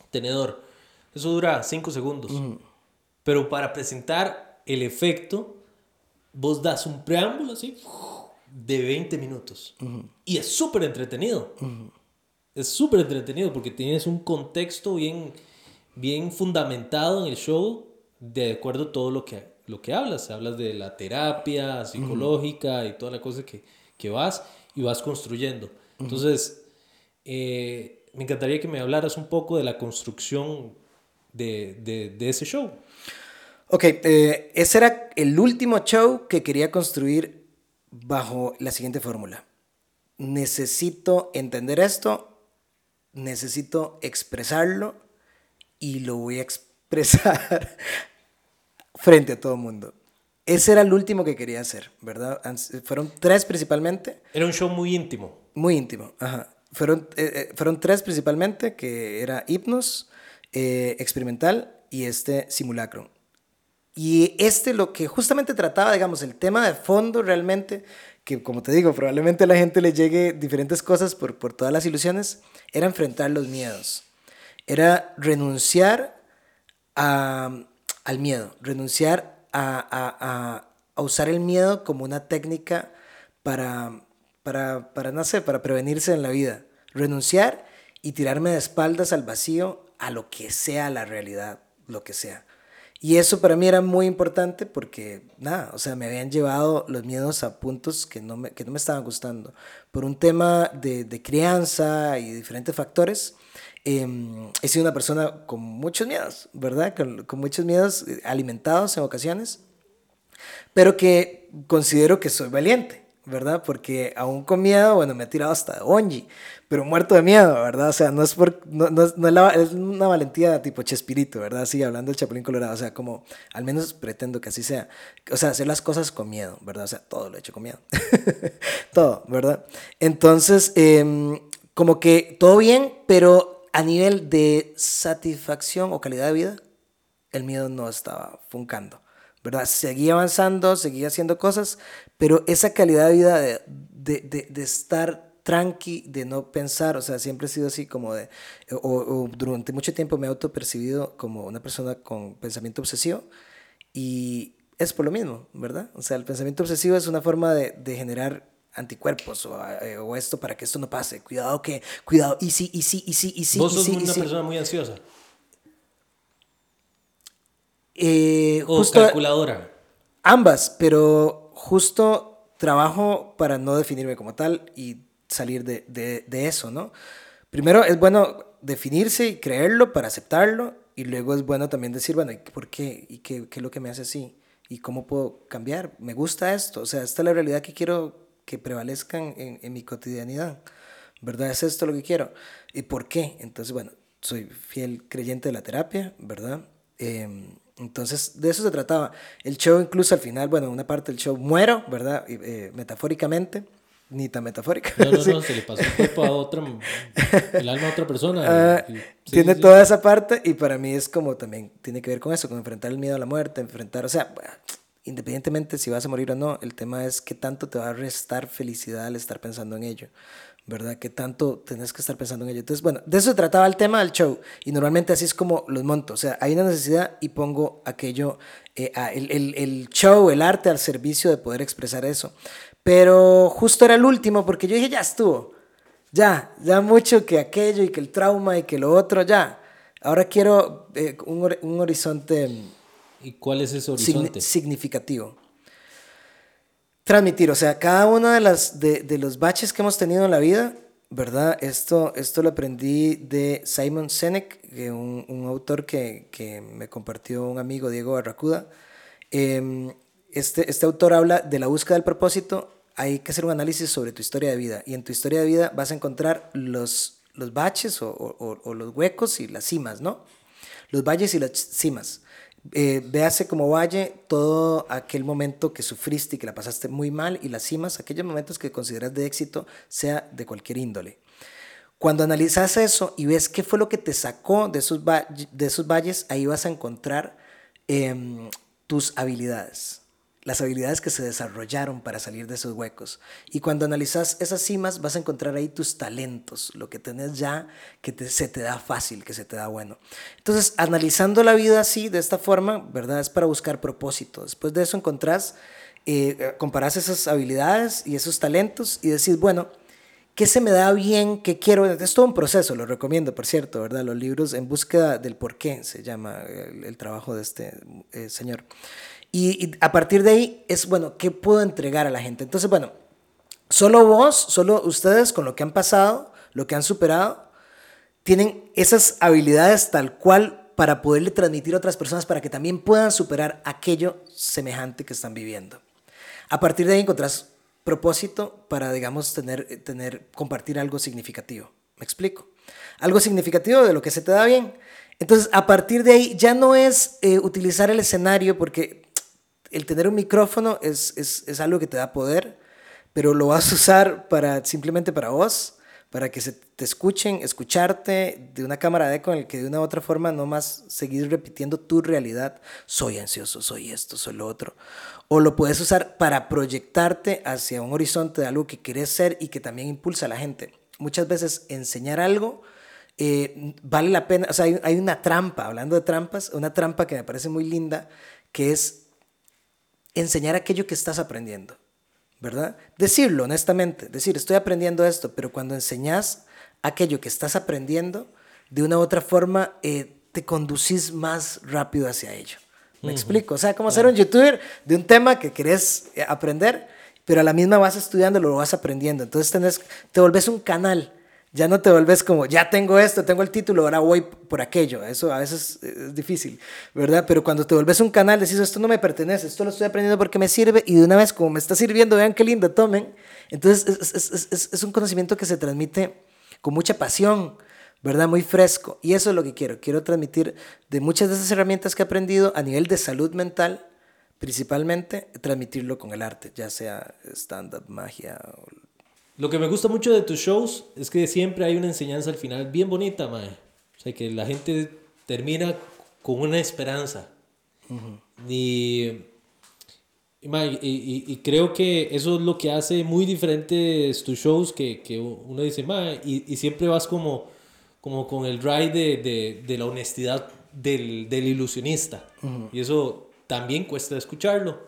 tenedor. Eso dura 5 segundos. Pero para presentar el efecto, vos das un preámbulo así de 20 minutos. Y es súper entretenido. Es súper entretenido porque tienes un contexto bien, bien fundamentado en el show de acuerdo a todo lo que, lo que hablas. Hablas de la terapia psicológica y toda la cosa que, que, vas y vas construyendo. Entonces, eh, me encantaría que me hablaras un poco de la construcción de, de, de ese show. Ok, eh, ese era el último show que quería construir bajo la siguiente fórmula. Necesito entender esto necesito expresarlo y lo voy a expresar [laughs] frente a todo el mundo. Ese era el último que quería hacer, ¿verdad? Fueron tres principalmente. Era un show muy íntimo. Muy íntimo, ajá. Fueron, eh, eh, fueron tres principalmente, que era Hipnos, eh, Experimental y este Simulacro. Y este lo que justamente trataba, digamos, el tema de fondo realmente que como te digo, probablemente a la gente le llegue diferentes cosas por, por todas las ilusiones, era enfrentar los miedos. Era renunciar al miedo, renunciar a, usar el miedo como una técnica para, para, para, no sé, para prevenirse en la vida. Renunciar y tirarme de espaldas al vacío a lo que sea la realidad, lo que sea. Y eso para mí era muy importante porque, nada, o sea, me habían llevado los miedos a puntos que no me, que no me estaban gustando. Por un tema de, de crianza y diferentes factores, em, he sido una persona con muchos miedos, ¿verdad? Con, con, muchos miedos eh, alimentados en ocasiones, pero que considero que soy valiente, ¿verdad? Porque aún con miedo, bueno, me he tirado hasta onji, pero muerto de miedo, ¿verdad? O sea, no es, por, no, no, es, la, es, una valentía tipo Chespirito, ¿verdad? Sí, hablando del Chapulín Colorado, o sea, como al menos pretendo que así sea. O sea, hacer las cosas con miedo, ¿verdad? O sea, todo lo he hecho con miedo. [laughs] todo, ¿verdad? Entonces, eh, como que todo bien, pero a nivel de satisfacción o calidad de vida, el miedo no estaba funcando. ¿verdad? Seguía avanzando, seguía haciendo cosas, pero esa calidad de vida de, de, de, estar tranqui, de no pensar, o sea, siempre he sido así como de, o, durante mucho tiempo me he autopercibido como una persona con pensamiento obsesivo y es por lo mismo, ¿verdad? O sea, el pensamiento obsesivo es una forma de, de generar anticuerpos o, eh, o, esto para que esto no pase. Cuidado que, cuidado, y sí, y sí, y sí, y sí. ¿Vos sos sí, una sí. persona muy ansiosa? Eh, ¿O justo, calculadora? Ambas, pero justo trabajo para no definirme como tal y salir de, de, de, eso, ¿no? Primero es bueno definirse y creerlo para aceptarlo y luego es bueno también decir, bueno, ¿y ¿por qué? ¿Y qué, qué es lo que me hace así? ¿Y cómo puedo cambiar? Me gusta esto, o sea, esta es la realidad que quiero que prevalezca en, en mi cotidianidad, ¿verdad? Es esto lo que quiero. ¿Y por qué? Entonces, bueno, soy fiel creyente de la terapia, ¿verdad? Eh, entonces, de eso se trataba. El show, incluso al final, bueno, una parte del show muero, ¿verdad? Eh, metafóricamente ni tan metafórica. No, no, no, [laughs] se le pasó el cuerpo a otra, el alma a otra persona. Uh, y, sí, tiene sí, toda esa parte y para mí es como también, tiene que ver con eso, con enfrentar el miedo a la muerte, enfrentar, o sea, independientemente si vas a morir o no, el tema es qué tanto te va a restar felicidad al estar pensando en ello. ¿verdad? Que tanto tenés que estar pensando en ello. Entonces, bueno, de eso trataba el tema del show. Y normalmente así es como los monto. O sea, hay una necesidad y pongo aquello, eh, el, el, el, show, el arte al servicio de poder expresar eso. Pero justo era el último porque yo dije, ya estuvo. Ya, ya mucho que aquello y que el trauma y que lo otro, ya. Ahora quiero eh, un, un, horizonte. ¿Y cuál es ese horizonte? Significativo. Transmitir, o sea, cada uno de, las, de, de, los baches que hemos tenido en la vida, ¿verdad? Esto, esto lo aprendí de Simon Sinek, que un, un autor que, que, me compartió un amigo, Diego Barracuda. Eh, este, este autor habla de la búsqueda del propósito. Hay que hacer un análisis sobre tu historia de vida. Y en tu historia de vida vas a encontrar los, los baches o, o, o los huecos y las cimas, ¿no? Los valles y las cimas. Eh, véase como valle todo aquel momento que sufriste y que la pasaste muy mal y las cimas, aquellos momentos que consideras de éxito, sea de cualquier índole. Cuando analizas eso y ves qué fue lo que te sacó de esos, de esos valles, ahí vas a encontrar eh, tus habilidades las habilidades que se desarrollaron para salir de esos huecos. Y cuando analizas esas cimas, vas a encontrar ahí tus talentos, lo que tenés ya, que te, se te da fácil, que se te da bueno. Entonces, analizando la vida así, de esta forma, ¿verdad? Es para buscar propósito. Después de eso encontrás, eh, comparás esas habilidades y esos talentos y decís, bueno, ¿qué se me da bien? ¿Qué quiero? Es todo un proceso, lo recomiendo, por cierto, ¿verdad? Los libros En búsqueda del porqué se llama el, el trabajo de este eh, señor. Y, a partir de ahí es, bueno, ¿qué puedo entregar a la gente? Entonces, bueno, solo vos, solo ustedes con lo que han pasado, lo que han superado, tienen esas habilidades tal cual para poderle transmitir a otras personas para que también puedan superar aquello semejante que están viviendo. A partir de ahí encontrás propósito para, digamos, tener, tener, compartir algo significativo. ¿Me explico? Algo significativo de lo que se te da bien. Entonces, a partir de ahí ya no es eh, utilizar el escenario porque el tener un micrófono es, es, es, algo que te da poder, pero lo vas a usar para, simplemente para vos, para que se te escuchen, escucharte de una cámara de eco en el que de una u otra forma no más seguir repitiendo tu realidad. Soy ansioso, soy esto, soy lo otro. O lo puedes usar para proyectarte hacia un horizonte de algo que quieres ser y que también impulsa a la gente. Muchas veces enseñar algo eh, vale la pena, o sea, hay, hay una trampa, hablando de trampas, una trampa que me parece muy linda, que es enseñar aquello que estás aprendiendo, ¿verdad? Decirlo honestamente, decir, estoy aprendiendo esto, pero cuando enseñas aquello que estás aprendiendo, de una u otra forma eh, te conducís más rápido hacia ello. ¿Me explico? O sea, como ser un youtuber de un tema que querés eh, aprender, pero a la misma vas estudiando, lo vas aprendiendo. Entonces tenés, te volvés un canal. Ya no te volvés como, ya tengo esto, tengo el título, ahora voy por aquello. Eso a veces es difícil, ¿verdad? Pero cuando te volvés un canal, decís, esto no me pertenece, esto lo estoy aprendiendo porque me sirve y de una vez, como me está sirviendo, vean qué lindo, tomen. Entonces es, es, es, es un conocimiento que se transmite con mucha pasión, ¿verdad? Muy fresco. Y eso es lo que quiero. Quiero transmitir de muchas de esas herramientas que he aprendido a nivel de salud mental, principalmente, transmitirlo con el arte, ya sea stand-up, magia. Lo que me gusta mucho de tus shows es que siempre hay una enseñanza al final bien bonita, mae. O sea, que la gente termina con una esperanza. y, y, y, creo que eso es lo que hace muy diferentes tus shows, que, que uno dice, mae, y, y siempre vas como como con el drive de, de, de la honestidad del, del ilusionista. Y eso también cuesta escucharlo,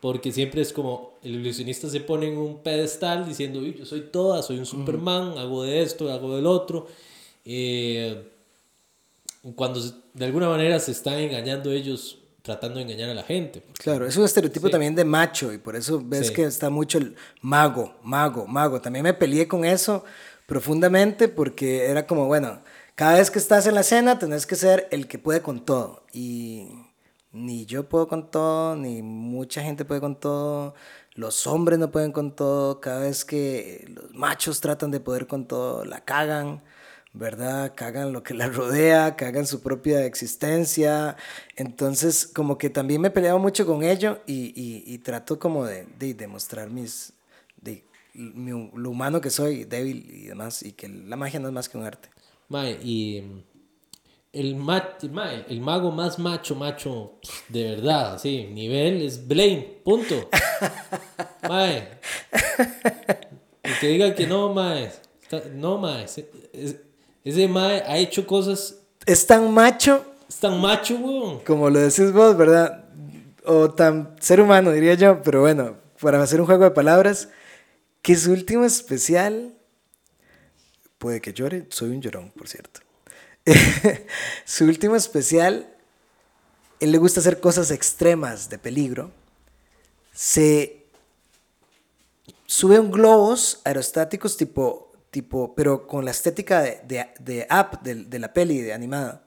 porque siempre es como el ilusionista se pone en un pedestal diciendo, yo soy toda, soy un Superman, hago de esto, hago del otro. Eh, cuando de alguna manera se están engañando ellos tratando de engañar a la gente. Claro, es un estereotipo también de macho y por eso ves que está mucho el mago, mago, mago. También me peleé con eso profundamente porque era como, bueno, cada vez que estás en la escena tenés que ser el que puede con todo. Y ni yo puedo con todo, ni mucha gente puede con todo. Los hombres no pueden con todo. Cada vez que los machos tratan de poder con todo, la cagan. ¿verdad? Cagan lo que la rodea, cagan su propia existencia. Entonces, como que también me he peleado mucho con ello y, y, trato como de, de demostrar mis, de lo humano que soy, débil y demás, y que la magia no es más que un arte. Y el, el mago más macho, macho, de verdad, sí, nivel es Blaine, punto. [laughs] mae. El que diga que no, mae, no, mae, ese, mae ha hecho cosas... Es tan macho... Es tan macho, weón. Como lo decís vos, ¿verdad? O tan ser humano, diría yo, pero bueno, para hacer un juego de palabras, que su último especial, puede que llore, soy un llorón, por cierto. [laughs] su último especial, él le gusta hacer cosas extremas de peligro. Se sube un globos aerostáticos tipo, tipo pero con la estética de, de, de app de, de la peli de animada.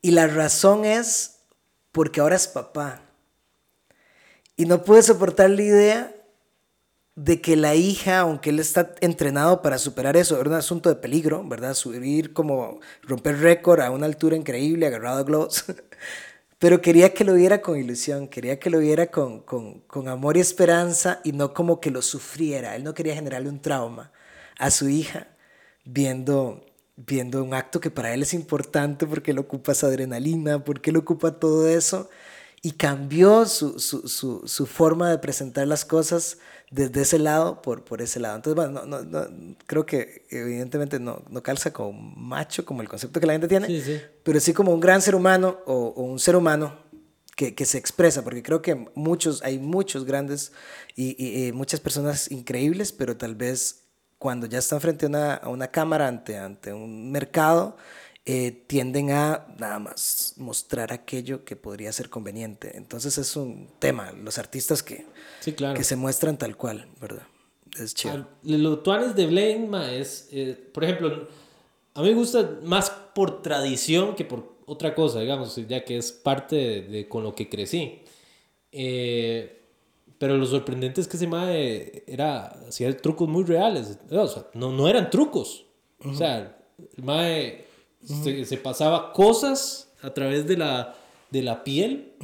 Y la razón es porque ahora es papá. Y no puede soportar la idea de que la hija, aunque él está entrenado para superar eso, era un asunto de peligro, ¿verdad? Subir como romper récord a una altura increíble, agarrado a globos. [laughs] Pero quería que lo viera con ilusión, quería que lo viera con, con, con, amor y esperanza y no como que lo sufriera. Él no quería generarle un trauma a su hija viendo, viendo un acto que para él es importante porque él ocupa esa adrenalina, porque él ocupa todo eso. Y cambió su, su, su, su forma de presentar las cosas desde ese lado por, por ese lado. Entonces, bueno, no, no, creo que evidentemente no, no calza como macho, como el concepto que la gente tiene, pero sí como un gran ser humano o, un ser humano que, que, se expresa, porque creo que muchos, hay muchos grandes y, y, muchas personas increíbles, pero tal vez cuando ya están frente a una, a una cámara, ante, ante un mercado, eh, tienden a nada más mostrar aquello que podría ser conveniente. Entonces es un tema, los artistas que, que se muestran tal cual, ¿verdad? Es chido. Ah, lo tuanes de Blaine es, eh, por ejemplo, a mí me gusta más por tradición que por otra cosa, digamos, ya que es parte de, con lo que crecí. Eh, pero lo sorprendente es que ese mae era, hacía trucos muy reales. O sea, no, no eran trucos. O sea, el mae se, pasaba cosas a través de la, de la piel,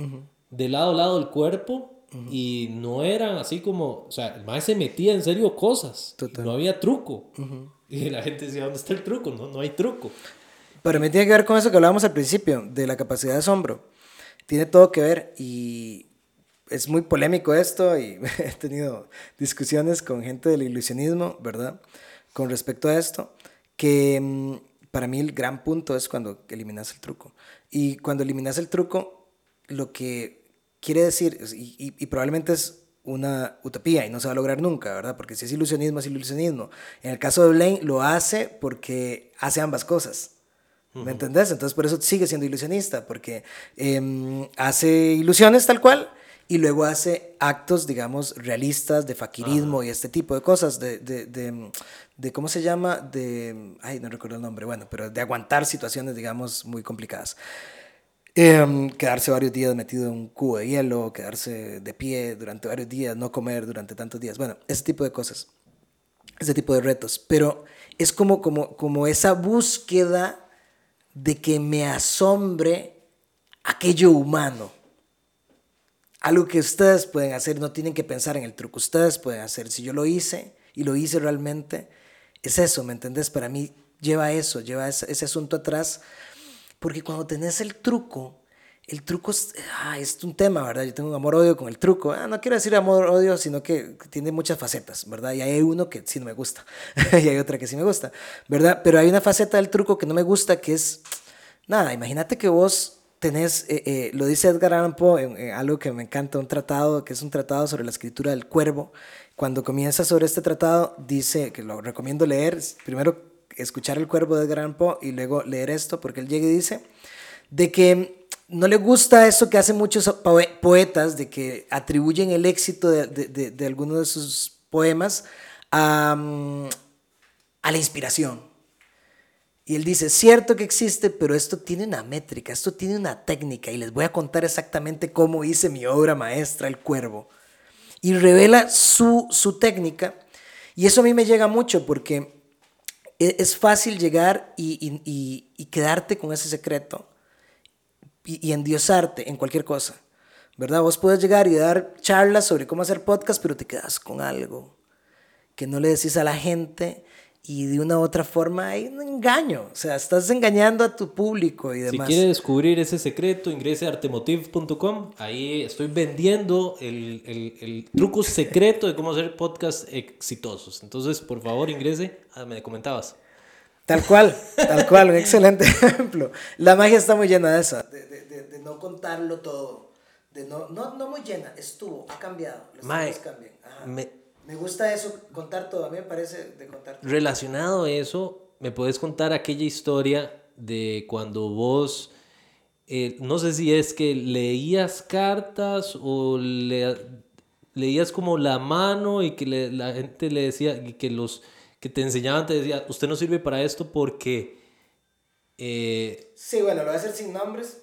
de lado a lado del cuerpo, y no eran así como, o sea, el maestro se metía en serio cosas, no había truco. Y la gente decía, ¿dónde está el truco? No, no hay truco. Pero me tiene que ver con eso que hablábamos al principio, de la capacidad de asombro. Tiene todo que ver y es muy polémico esto y [laughs] he tenido discusiones con gente del ilusionismo, ¿verdad? Con respecto a esto que mm, para mí el gran punto es cuando eliminas el truco. Y cuando eliminas el truco, lo que quiere decir, y, y probablemente es una utopía y no se va a lograr nunca, ¿verdad? Porque si es ilusionismo, es ilusionismo. En el caso de Blaine, lo hace porque hace ambas cosas. ¿Me entendés? Entonces por eso sigue siendo ilusionista, porque em, hace ilusiones tal cual y luego hace actos, digamos, realistas de faquirismo y este tipo de cosas, de, de, de, de, ¿cómo se llama? De, ay, no recuerdo el nombre, bueno, pero de aguantar situaciones, digamos, muy complicadas. Em, quedarse varios días metido en un cubo de hielo, quedarse de pie durante varios días, no comer durante tantos días, bueno, ese tipo de cosas, ese tipo de retos, pero es como, como, como esa búsqueda de que me asombre aquello humano. Algo que ustedes pueden hacer, no tienen que pensar en el truco, ustedes pueden hacer. Si yo lo hice y lo hice realmente, es eso, ¿me entendés? Para mí lleva eso, lleva ese, asunto atrás porque cuando tenés el truco, el truco es, ah, es un tema, ¿verdad? Yo tengo un amor-odio con el truco. Ah, no quiero decir amor-odio, sino que tiene muchas facetas, ¿verdad? Y hay uno que sí no me gusta [laughs] y hay otra que sí me gusta, ¿verdad? Pero hay una faceta del truco que no me gusta, que es, nada, imagínate que vos tenés, eh, eh, lo dice Edgar Allan Poe, en, algo que me encanta, un tratado, que es un tratado sobre la escritura del cuervo. Cuando comienza sobre este tratado, dice, que lo recomiendo leer, primero escuchar El Cuervo de Gran Po y luego leer esto, porque él llega y dice de que no le gusta eso que hacen muchos poetas, de que atribuyen el éxito de, de, de, algunos de sus poemas a, a la inspiración. Y él dice, cierto que existe, pero esto tiene una métrica, esto tiene una técnica, y les voy a contar exactamente cómo hice mi obra maestra, El Cuervo. Y revela su, su técnica, y eso a mí me llega mucho porque e, es fácil llegar y, y, y quedarte con ese secreto y, endiosarte en cualquier cosa, ¿verdad? Vos puedes llegar y dar charlas sobre cómo hacer podcast, pero te quedas con algo que no le decís a la gente y de una u otra forma hay un engaño. O sea, estás engañando a tu público y demás. Si quiere descubrir ese secreto, ingrese a artemotiv.com. Ahí estoy vendiendo el, el, el, truco secreto de cómo hacer podcasts exitosos. Entonces, por favor, ingrese. Ah, me comentabas. Tal cual, tal cual, un excelente [laughs] ejemplo. La magia está muy llena de eso, de, de, de, no contarlo todo. De no, no, no muy llena, estuvo, ha cambiado. Los cambian. Me me gusta eso, contar todo. A mí me parece de contar todo. Relacionado a eso, ¿me puedes contar aquella historia de cuando vos, eh, no sé si es que leías cartas o le, leías como la mano y que le, la gente le decía, y que los que te enseñaban te decía, usted no sirve para esto porque... Eh... Sí, bueno, lo voy a hacer sin nombres.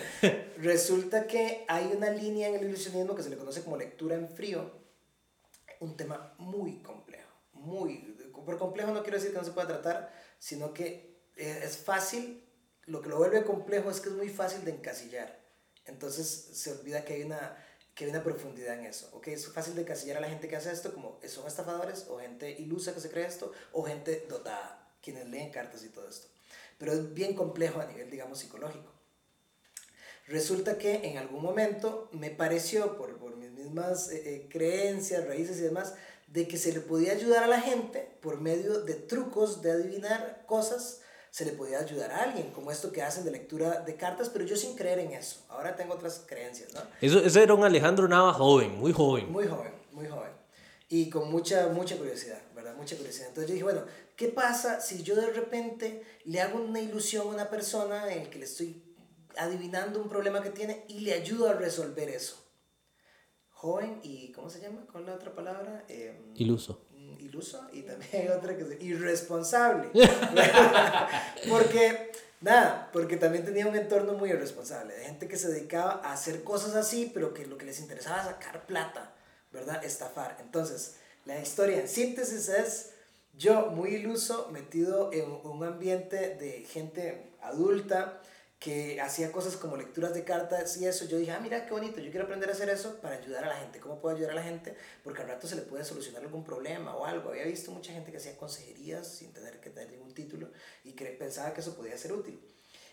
[laughs] Resulta que hay una línea en el ilusionismo que se le conoce como lectura en frío un tema muy complejo, muy, por complejo no quiero decir que no se pueda tratar, sino que eh, es fácil, lo que lo vuelve complejo es que es muy fácil de encasillar, entonces se olvida que hay una, que hay una profundidad en eso, ¿ok? Es fácil de encasillar a la gente que hace esto como son estafadores o gente ilusa que se cree esto o gente dotada, quienes leen cartas y todo esto, pero es bien complejo a nivel, digamos, psicológico. Resulta que en algún momento me pareció, por, por mis mismas eh, eh, creencias, raíces y demás, de que se le podía ayudar a la gente por medio de trucos de adivinar cosas, se le podía ayudar a alguien, como esto que hacen de lectura de cartas, pero yo sin creer en eso. Ahora tengo otras creencias, ¿no? Eso, ese era un Alejandro Nava joven, muy joven. Muy joven, muy joven. Y con mucha, mucha curiosidad, ¿verdad? Mucha curiosidad. Entonces yo dije, bueno, ¿qué pasa si yo de repente le hago una ilusión a una persona en el que le estoy adivinando un problema que tiene y le ayudo a resolver eso. Joven y, ¿cómo se llama? ¿Cuál es la otra palabra? Em, iluso. Iluso y también hay [laughs] otra que es irresponsable. [laughs] porque, nada, porque también tenía un entorno muy irresponsable, de gente que se dedicaba a hacer cosas así, pero que lo que les interesaba era sacar plata, ¿verdad? Estafar. Entonces, la historia en síntesis es yo muy iluso, metido en un ambiente de gente adulta, que hacía cosas como lecturas de cartas y eso, yo dije, ah, mira, qué bonito, yo quiero aprender a hacer eso para ayudar a la gente. ¿Cómo puedo ayudar a la gente? Porque al rato se le puede solucionar algún problema o algo. Había visto mucha gente que hacía consejerías sin tener que tener ningún título y que pensaba que eso podía ser útil.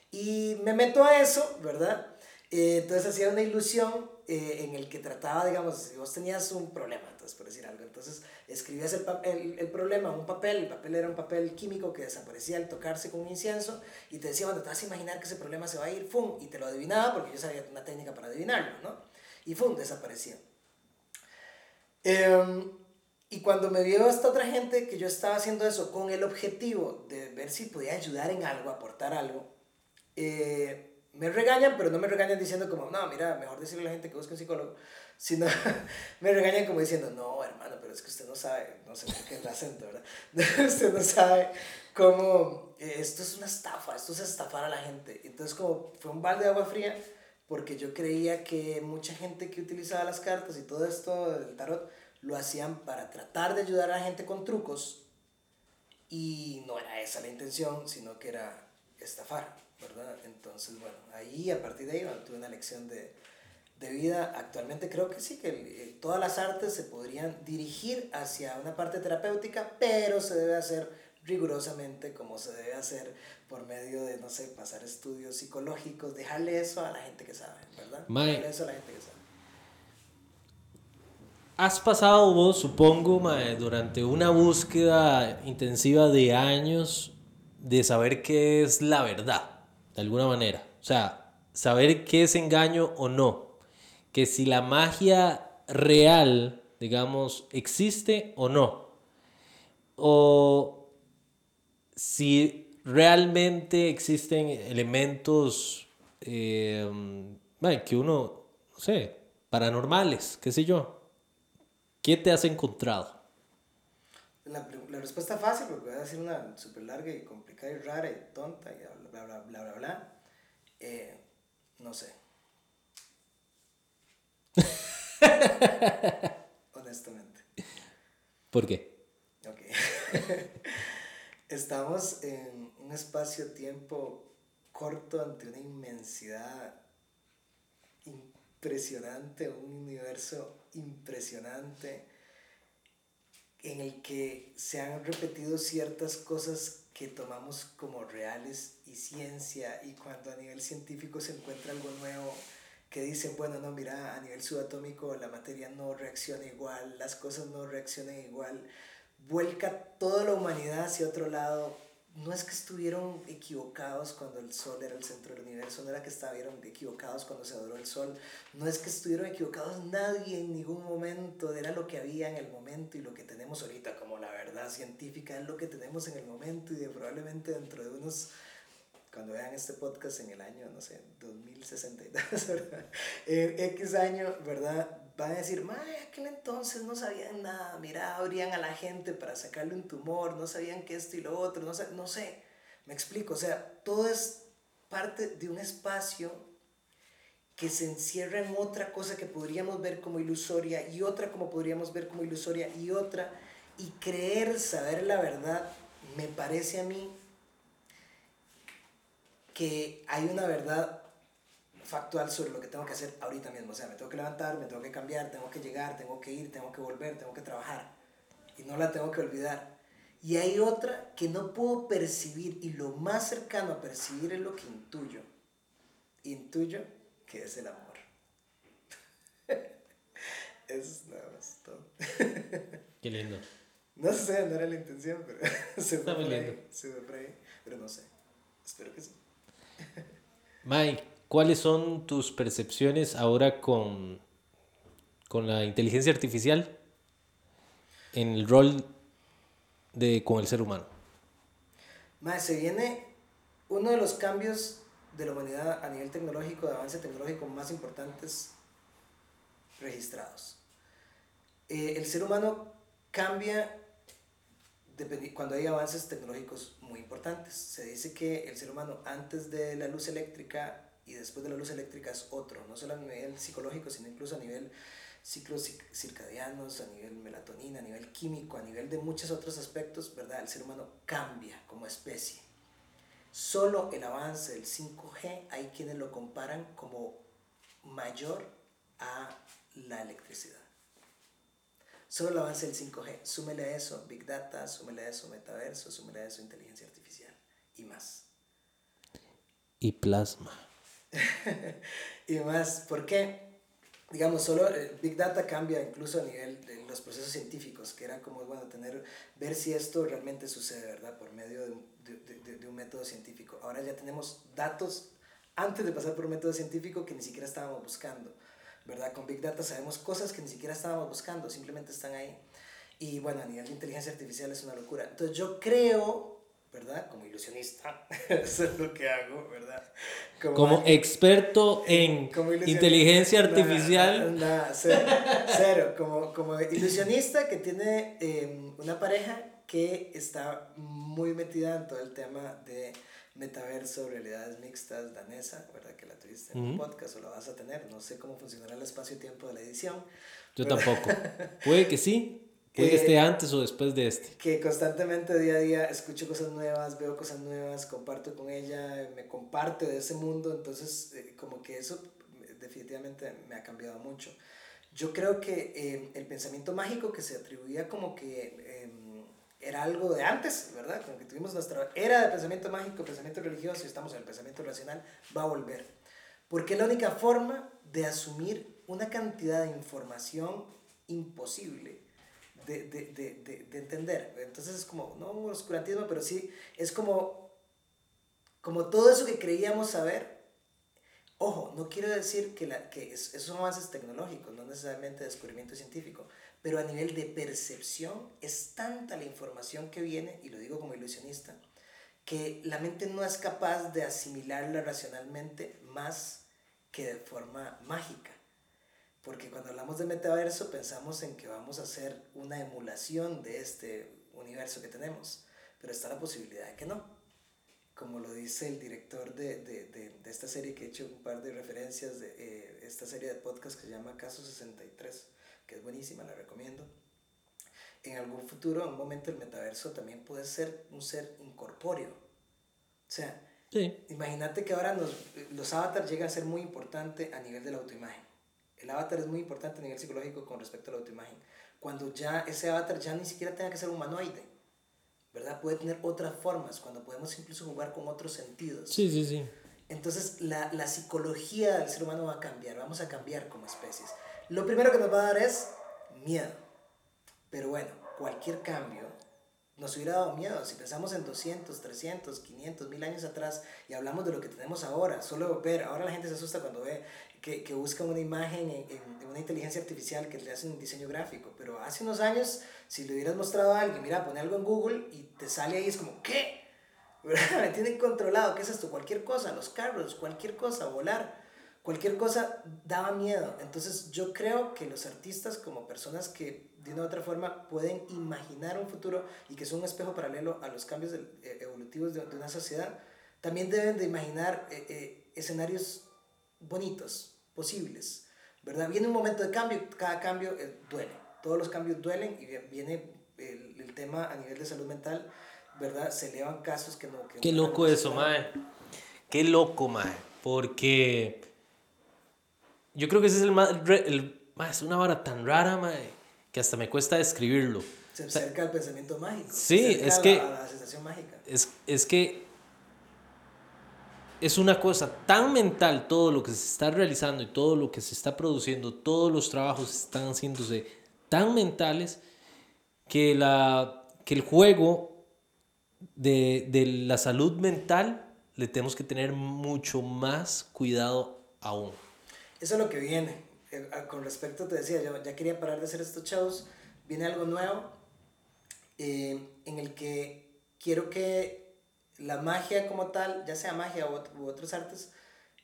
Y me meto a eso, ¿verdad? Eh, entonces hacía una ilusión eh, en el que trataba, digamos, si vos tenías un problema, entonces por decir algo, entonces escribías el, el, el, problema en un papel, el papel era un papel químico que desaparecía al tocarse con un incienso y te decía, bueno, te vas a imaginar que ese problema se va a ir, ¡fum! Y te lo adivinaba porque yo sabía una técnica para adivinarlo, ¿no? Y ¡fum! Desaparecía. Eh, y cuando me vio esta otra gente que yo estaba haciendo eso con el objetivo de ver si podía ayudar en algo, aportar algo, eh, me regañan, pero no me regañan diciendo como, no, mira, mejor decirle a la gente que busque un psicólogo, sino [laughs] me regañan como diciendo, no, hermano, pero es que usted no sabe, no sé por qué es el acento, ¿verdad? [laughs] usted no sabe cómo, eh, esto es una estafa, esto es estafar a la gente. Entonces como fue un balde de agua fría, porque yo creía que mucha gente que utilizaba las cartas y todo esto del tarot, lo hacían para tratar de ayudar a la gente con trucos y no era esa la intención, sino que era estafar, ¿verdad? Entonces, bueno, ahí a partir de ahí tuve una lección de, de vida. Actualmente creo que sí, que todas las artes se podrían dirigir hacia una parte terapéutica, pero se debe hacer rigurosamente como se debe hacer por medio de, no sé, pasar estudios psicológicos, dejarle eso a la gente que sabe, ¿verdad? Dejarle eso a la gente que sabe. Has pasado vos, supongo, durante una búsqueda intensiva de años de saber qué es la verdad, de alguna manera. O sea, saber qué es engaño o no. Que si la magia real, digamos, existe o no. O si realmente existen elementos eh, que uno, no sé, paranormales, qué sé yo. ¿Qué te has encontrado? La, la, respuesta fácil, porque voy a decir una súper larga y complicada y rara y tonta y bla, bla, bla, bla, bla. Eh, no sé. [laughs] Honestamente. ¿Por qué? Ok. [laughs] Estamos en un espacio-tiempo corto ante una inmensidad impresionante, un universo impresionante en el que se han repetido ciertas cosas que tomamos como reales y ciencia y cuando a nivel científico se encuentra algo nuevo que dicen, bueno, no, mira, a nivel subatómico la materia no reacciona igual, las cosas no reaccionan igual, vuelca toda la humanidad hacia otro lado, no es que estuvieron equivocados cuando el sol era el centro del universo, no era que estuvieron equivocados cuando se adoró el sol, no es que estuvieron equivocados nadie en ningún momento, era lo que había en el momento y lo que tenemos ahorita como la verdad científica es lo que tenemos en el momento y de probablemente dentro de unos cuando vean este podcast en el año, no sé, 2062, [laughs] ¿verdad? En X año, ¿verdad? Van a decir, madre, aquel entonces no sabían nada, mira, abrían a la gente para sacarle un tumor, no sabían que esto y lo otro, no sé, no sé, me explico, o sea, todo es parte de un espacio que se encierra en otra cosa que podríamos ver como ilusoria y otra como podríamos ver como ilusoria y otra, y creer saber la verdad, me parece a mí que hay una verdad factual sobre lo que tengo que hacer ahorita mismo. O sea, me tengo que levantar, me tengo que cambiar, tengo que llegar, tengo que ir, tengo que volver, tengo que trabajar. Y no la tengo que olvidar. Y hay otra que no puedo percibir y lo más cercano a percibir es lo que intuyo. Intuyo que es el amor. [laughs] es nada más todo. [laughs] Qué lindo. No sé, no era la intención, pero [laughs] se fue, por ahí, se fue por ahí. Pero no sé. Espero que sí. Mike, ¿cuáles son tus percepciones ahora con, con la inteligencia artificial en el rol de, con el ser humano? Mike, se viene uno de los cambios de la humanidad a nivel tecnológico, de avance tecnológico más importantes registrados. Eh, el ser humano cambia cuando hay avances tecnológicos muy importantes. Se dice que el ser humano antes de la luz eléctrica y después de la luz eléctrica es otro, no solo a nivel psicológico, sino incluso a nivel ciclos circadianos, a nivel melatonina, a nivel químico, a nivel de muchos otros aspectos, ¿verdad? El ser humano cambia como especie. Solo el avance del 5G hay quienes lo comparan como mayor a la electricidad. Solo el avance del 5G. Súmele a eso Big Data, súmele a eso metaverso, súmele a eso inteligencia artificial y más. Y plasma. [laughs] y más, ¿por qué? digamos, solo eh, Big Data cambia incluso a nivel de los procesos científicos, que era como, bueno, tener, ver si esto realmente sucede, ¿verdad? Por medio de, de, de, un método científico. Ahora ya tenemos datos antes de pasar por un método científico que ni siquiera estábamos buscando, ¿verdad? Con Big Data sabemos cosas que ni siquiera estábamos buscando, simplemente están ahí. Y bueno, a nivel de inteligencia artificial es una locura. Entonces yo creo ¿verdad? Como ilusionista, [laughs] eso es lo que hago, ¿verdad? Como, experto en [laughs] inteligencia artificial. cero, Como, como ilusionista que tiene em, una pareja que está muy metida en todo el tema de metaverso, realidades mixtas, danesa, ¿verdad? Que la tuviste en un podcast o la vas a tener. No sé cómo funcionará el espacio-tiempo de la edición. Yo tampoco. [laughs] Puede que sí, Puede que esté antes o después de este. Que constantemente día a día escucho cosas nuevas, veo cosas nuevas, comparto con ella, me comparte de ese mundo, entonces eh, como que eso definitivamente me ha cambiado mucho. Yo creo que eh, el pensamiento mágico que se atribuía como que em, era algo de antes, ¿verdad? Como que tuvimos nuestra era de pensamiento mágico, pensamiento religioso y estamos en el pensamiento racional, va a volver. Porque es la única forma de asumir una cantidad de información imposible de, de, de, de, entender. Entonces es como, no un oscurantismo, pero sí es como, como todo eso que creíamos saber. Ojo, no quiero decir que, la, que esos son avances tecnológicos, no necesariamente descubrimiento científico, pero a nivel de percepción es tanta la información que viene, y lo digo como ilusionista, que la mente no es capaz de asimilarla racionalmente más que de forma mágica. Porque cuando hablamos de metaverso pensamos en que vamos a hacer una emulación de este universo que tenemos, pero está la posibilidad de que no. Como lo dice el director de, de, de, esta serie que he hecho un par de referencias de eh, esta serie de podcast que se llama Caso 63, que es buenísima, la recomiendo. En algún futuro, en un momento, el metaverso también puede ser un ser incorpóreo. O sea, imagínate que ahora los, los avatars llegan a ser muy importante a nivel de la autoimagen el avatar es muy importante a nivel psicológico con respecto a la autoimagen. Cuando ya ese avatar ya ni siquiera tenga que ser humanoide, ¿verdad? Puede tener otras formas, cuando podemos incluso jugar con otros sentidos. Sí, sí, sí. Entonces la, la psicología del ser humano va a cambiar, vamos a cambiar como especies. Lo primero que nos va a dar es miedo. Pero bueno, cualquier cambio nos hubiera dado miedo. Si pensamos en 200, 300, 500, 1000 años atrás y hablamos de lo que tenemos ahora, solo ver, ahora la gente se asusta cuando ve que, que busca una imagen en, en, una inteligencia artificial que le hace un diseño gráfico, pero hace unos años, si le hubieras mostrado a alguien, mira, pone algo en Google y te sale ahí, es como, ¿qué? [laughs] Me tienen controlado, ¿qué es esto? Cualquier cosa, los carros, cualquier cosa, volar cualquier cosa daba miedo. Entonces yo creo que los artistas como personas que de una u otra forma pueden imaginar un futuro y que son un espejo paralelo a los cambios eh, evolutivos de, una sociedad, también deben de imaginar eh, eh, escenarios bonitos, posibles. ¿verdad? Viene un momento de cambio, cada cambio duele, todos los cambios duelen y viene el, el, tema a nivel de salud mental, ¿verdad? Se elevan casos que no... Que Qué loco eso, mae. Qué loco, mae. Porque yo creo que ese es el más. El, es una vara tan rara, mae, que hasta me cuesta describirlo. Se acerca al pensamiento mágico. Sí, es que. A la sensación mágica. Es, es que. Es una cosa tan mental todo lo que se está realizando y todo lo que se está produciendo, todos los trabajos están haciéndose tan mentales que, la, que el juego de, de la salud mental le tenemos que tener mucho más cuidado aún. Eso es lo que viene. Eh, con respecto, te decía, yo ya quería parar de hacer estos shows. Viene algo nuevo eh, en el que quiero que la magia como tal, ya sea magia u, otros artes,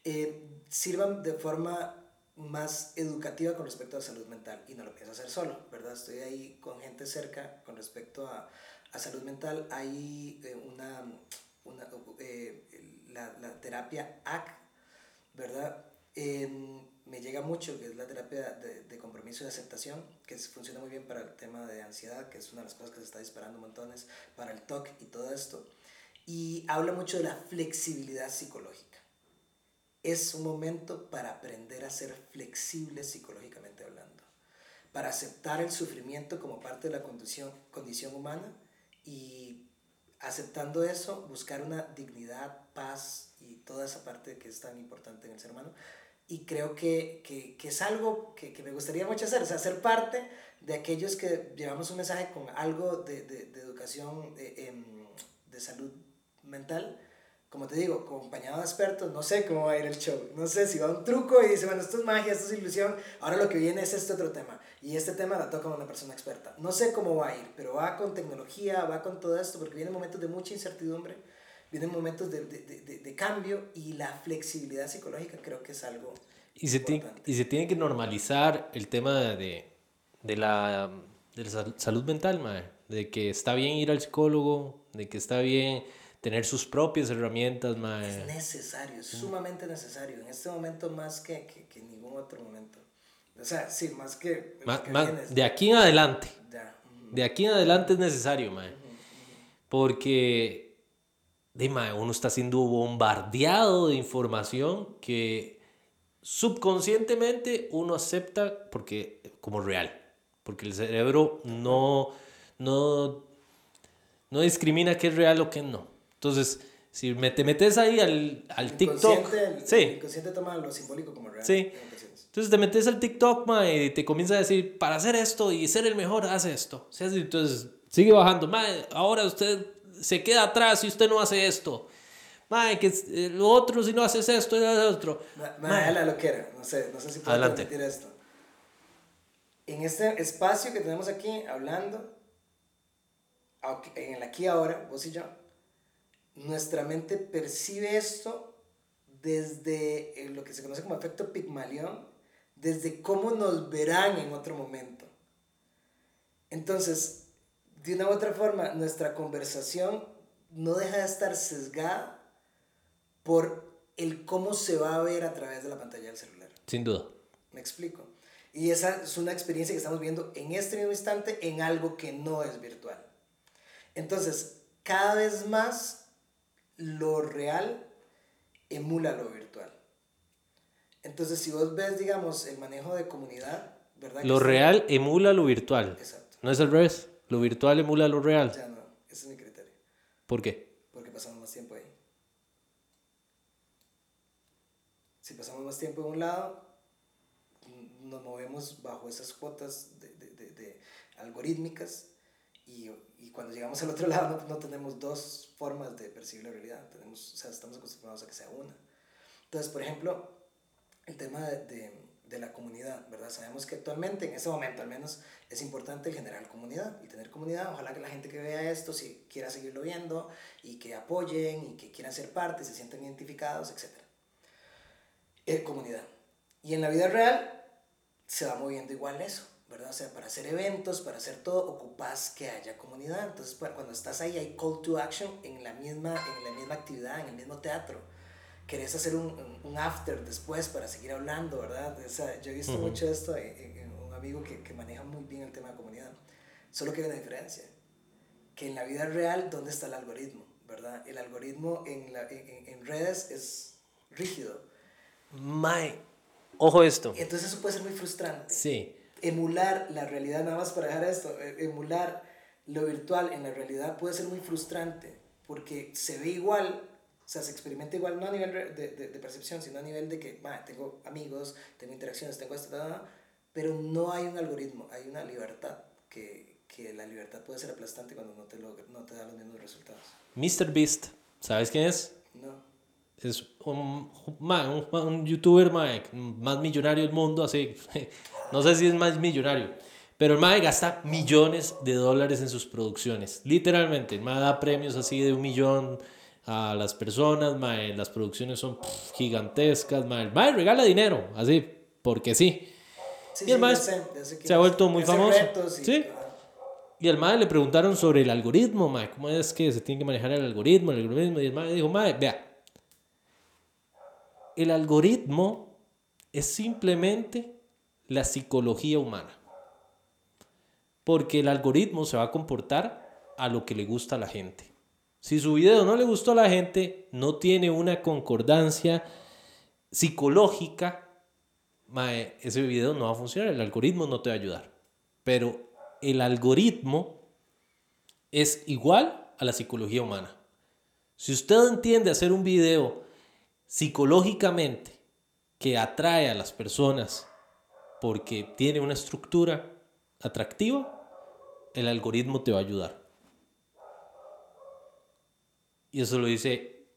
eh, sirvan de forma más educativa con respecto a salud mental y no lo pienso hacer solo, ¿verdad? Estoy ahí con gente cerca con respecto a, a salud mental. Hay una, una la, la, terapia AC, ¿verdad? Me llega mucho, que es la terapia de, de, compromiso y aceptación, que funciona muy bien para el tema de ansiedad, que es una de las cosas que se está disparando montones, para el TOC y todo esto. Y habla mucho de la flexibilidad psicológica. Es un momento para aprender a ser flexible psicológicamente hablando, para aceptar el sufrimiento como parte de la condición, condición humana y aceptando eso, buscar una dignidad, paz y toda esa parte que es tan importante en el ser humano. Y creo que, que, que es algo que, que, me gustaría mucho hacer, o sea, ser parte de aquellos que llevamos un mensaje con algo de, de, de educación, de, em, de salud mental, como te digo, acompañado de expertos, no sé cómo va a ir el show. No sé si va un truco y dice, bueno, esto es magia, esto es ilusión, ahora lo que viene es este otro tema. Y este tema la toca una persona experta. No sé cómo va a ir, pero va con tecnología, va con todo esto, porque vienen momentos de mucha incertidumbre, vienen momentos de, de, de, de cambio y la flexibilidad psicológica creo que es algo... Y se, tiene, y se tiene que normalizar el tema de, de, la, de la salud mental, madre. de que está bien ir al psicólogo, de que está bien tener sus propias herramientas, mae. Es necesario, es sumamente necesario. En este momento más que, que, que ningún otro momento. O sea, sí, más que... Ma, más, de aquí en adelante. Ya. Uh -huh. De aquí en adelante es necesario. Uh -huh. Porque, de, mae, uno está siendo bombardeado de información que subconscientemente uno acepta porque, como real. Porque el cerebro no, no, no discrimina qué es real o qué no. Entonces, si me, te metes ahí al, al TikTok. El, sí. El inconsciente toma lo simbólico como real. Sí. Entonces te metes al TikTok, ma, y te comienza a decir, para hacer esto y ser el mejor, haz esto. Entonces sigue bajando. Ma, ahora usted se queda atrás si usted no hace esto. Ma, que lo otro, si no haces esto, y lo otro. Ma, ma, la loquera. No sé, no sé si puedo Adelante. repetir esto. En este espacio que tenemos aquí, hablando, en el aquí ahora, vos y yo, nuestra mente percibe esto desde lo que se conoce como efecto Pigmalión, desde cómo nos verán en otro momento. Entonces, de una u otra forma, nuestra conversación no deja de estar sesgada por el cómo se va a ver a través de la pantalla del celular. Sin duda. Me explico. Y esa es una experiencia que estamos viendo en este mismo instante en algo que no es virtual. Entonces, cada vez más lo real emula lo virtual. Entonces, si vos ves, digamos, el manejo de comunidad, ¿verdad? Lo real emula lo virtual. Exacto. No es al revés. Lo virtual emula lo real. Ya no, ese es mi criterio. ¿Por qué? Porque pasamos más tiempo ahí. Si pasamos más tiempo en un lado, nos movemos bajo esas cuotas de, de, de, de algorítmicas y, y, cuando llegamos al otro [laughs] lado no, no, tenemos dos formas de percibir la realidad, tenemos, o sea, estamos acostumbrados a que sea una. Entonces, por ejemplo, el tema de, de, la comunidad, ¿verdad? Sabemos que actualmente, en ese momento al menos, es importante generar comunidad y tener comunidad. Ojalá que la gente que vea esto si quiera seguirlo viendo y que apoyen y que quieran ser parte, se sientan identificados, etc. Eh, comunidad. Y en la vida real se va moviendo igual eso. ¿verdad? O sea, para hacer eventos, para hacer todo, ocupas que haya comunidad. Entonces, cuando estás ahí hay call to action en la misma, en la misma actividad, en el mismo teatro. Querés hacer un, un after después para seguir hablando, ¿verdad? O sea, yo he visto uh -huh. mucho esto en, en, un amigo que, que maneja muy bien el tema de comunidad. Solo que hay una diferencia. Que en la vida real, ¿dónde está el algoritmo? ¿Verdad? El algoritmo en, la, en, en redes es rígido. My, ojo esto. Entonces eso puede ser muy frustrante. Sí emular la realidad, nada más para dejar esto, emular lo virtual en la realidad puede ser muy frustrante porque se ve igual, o sea, se experimenta igual, no a nivel de, de, de percepción, sino a nivel de que, bah, tengo amigos, tengo interacciones, tengo esto, pero no hay un algoritmo, hay una libertad que, que la libertad puede ser aplastante cuando no te, lo, no te da los mismos resultados. Mr. Beast, ¿sabes quién es? No. Es un, un, un youtuber más millonario del mundo, así. [laughs] No sé si es más millonario. Pero el MAE gasta millones de dólares en sus producciones. Literalmente. El MAE da premios así de un millón a las personas. MAE, las producciones son pff, gigantescas. MAE, el MAE regala dinero. Así, porque sí. sí y el MAE sé, se ha vuelto muy famoso. Y, sí. Y al MAE le preguntaron sobre el algoritmo. MAE, ¿cómo es que se tiene que manejar el algoritmo? El algoritmo. Y el MAE dijo, MAE, vea. El algoritmo es simplemente la psicología humana. Porque el algoritmo se va a comportar a lo que le gusta a la gente. Si su video no le gustó a la gente, no tiene una concordancia psicológica, ese video no va a funcionar, el algoritmo no te va a ayudar. Pero el algoritmo es igual a la psicología humana. Si usted entiende hacer un video psicológicamente que atrae a las personas porque tiene una estructura atractiva, el algoritmo te va a ayudar. Y eso lo dice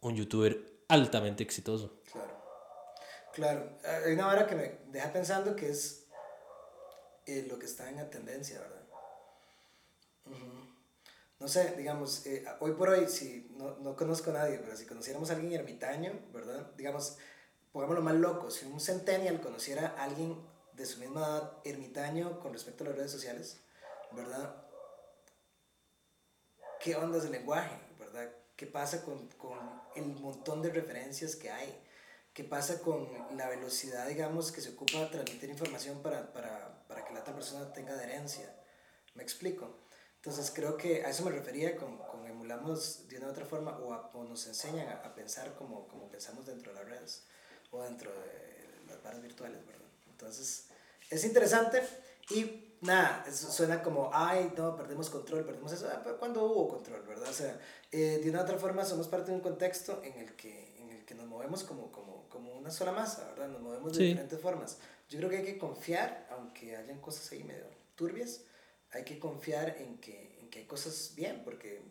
un youtuber altamente exitoso. Claro. Claro. Hay una hora que me deja pensando que es eh, lo que está en la tendencia, ¿verdad? No sé, digamos, eh, hoy por hoy, si no, no, conozco a nadie, pero si conociéramos a alguien ermitaño, ¿verdad? Digamos, pongámoslo más loco, si un centennial conociera a alguien de su misma edad ermitaño con respecto a las redes sociales, ¿verdad? ¿Qué onda es el lenguaje? ¿Qué pasa con, con el montón de referencias que hay? ¿Qué pasa con la velocidad, digamos, que se ocupa de transmitir información para, para, para que la otra persona tenga adherencia? ¿Me explico? Entonces creo que a eso me refería con, con emulamos de una u otra forma o, o nos enseñan a, a, pensar como, como pensamos dentro de las redes o dentro de las barras virtuales, ¿verdad? Entonces es interesante y nada, eso suena como, ay, no, perdemos control, perdemos eso, ah, pero cuando hubo control, ¿verdad? O sea, eh, de una u otra forma somos parte de un contexto en el que, en el que nos movemos como, como, como una sola masa, ¿verdad? Nos movemos de sí. diferentes formas. Yo creo que hay que confiar, aunque hayan cosas ahí medio turbias, hay que confiar en que, en que hay cosas bien, porque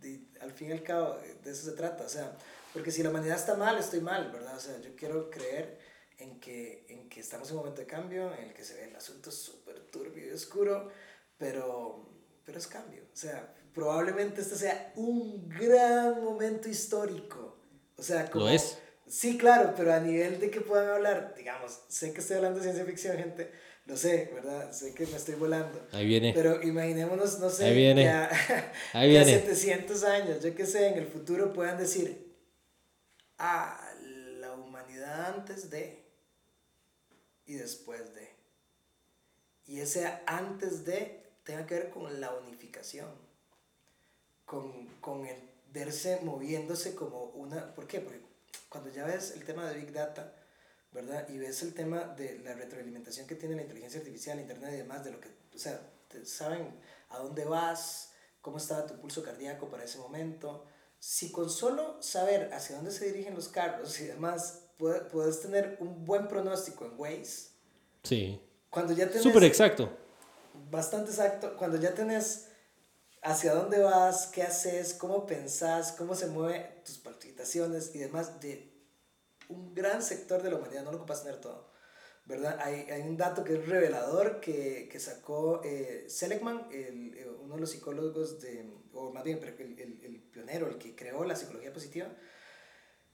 de, al fin y al cabo de eso se trata, o sea, porque si la humanidad está mal, estoy mal, ¿verdad? O sea, yo quiero creer en que, en que estamos en un momento de cambio, en el que se ve el asunto súper turbio y oscuro, pero, pero es cambio, o sea, probablemente este sea un gran momento histórico, o sea, como... Lo es. Sí, claro, pero a nivel de que puedan hablar, digamos, sé que estoy hablando de ciencia ficción, gente, lo sé, ¿verdad? Sé que me estoy volando. Ahí viene. Pero imaginémonos, no sé, Ahí viene. que a, [laughs] Ahí viene. 700 años, yo que sé, en el futuro puedan decir, ah, la humanidad antes de y después de. Y ese antes de tenga que ver con la unificación, con, con el verse moviéndose como una... ¿Por qué? Porque cuando ya ves el tema de Big Data, ¿verdad? Y ves el tema de la retroalimentación que tiene la inteligencia artificial, Internet y demás, de lo que, o sea, saben a dónde vas, cómo estaba tu pulso cardíaco para ese momento. Si con solo saber hacia dónde se dirigen los carros y demás, puedes tener un buen pronóstico en Waze. Sí. Cuando ya tenés... Súper exacto. Bastante exacto. Cuando ya tenés hacia dónde vas, qué haces, cómo pensás, cómo se mueven tus palpitaciones y demás de un gran sector de la humanidad, no lo ocupas tener todo, ¿verdad? Hay, hay un dato que es revelador que, que sacó eh, Seligman, el, eh, uno de los psicólogos de, o más bien el, el, el, pionero, el que creó la psicología positiva.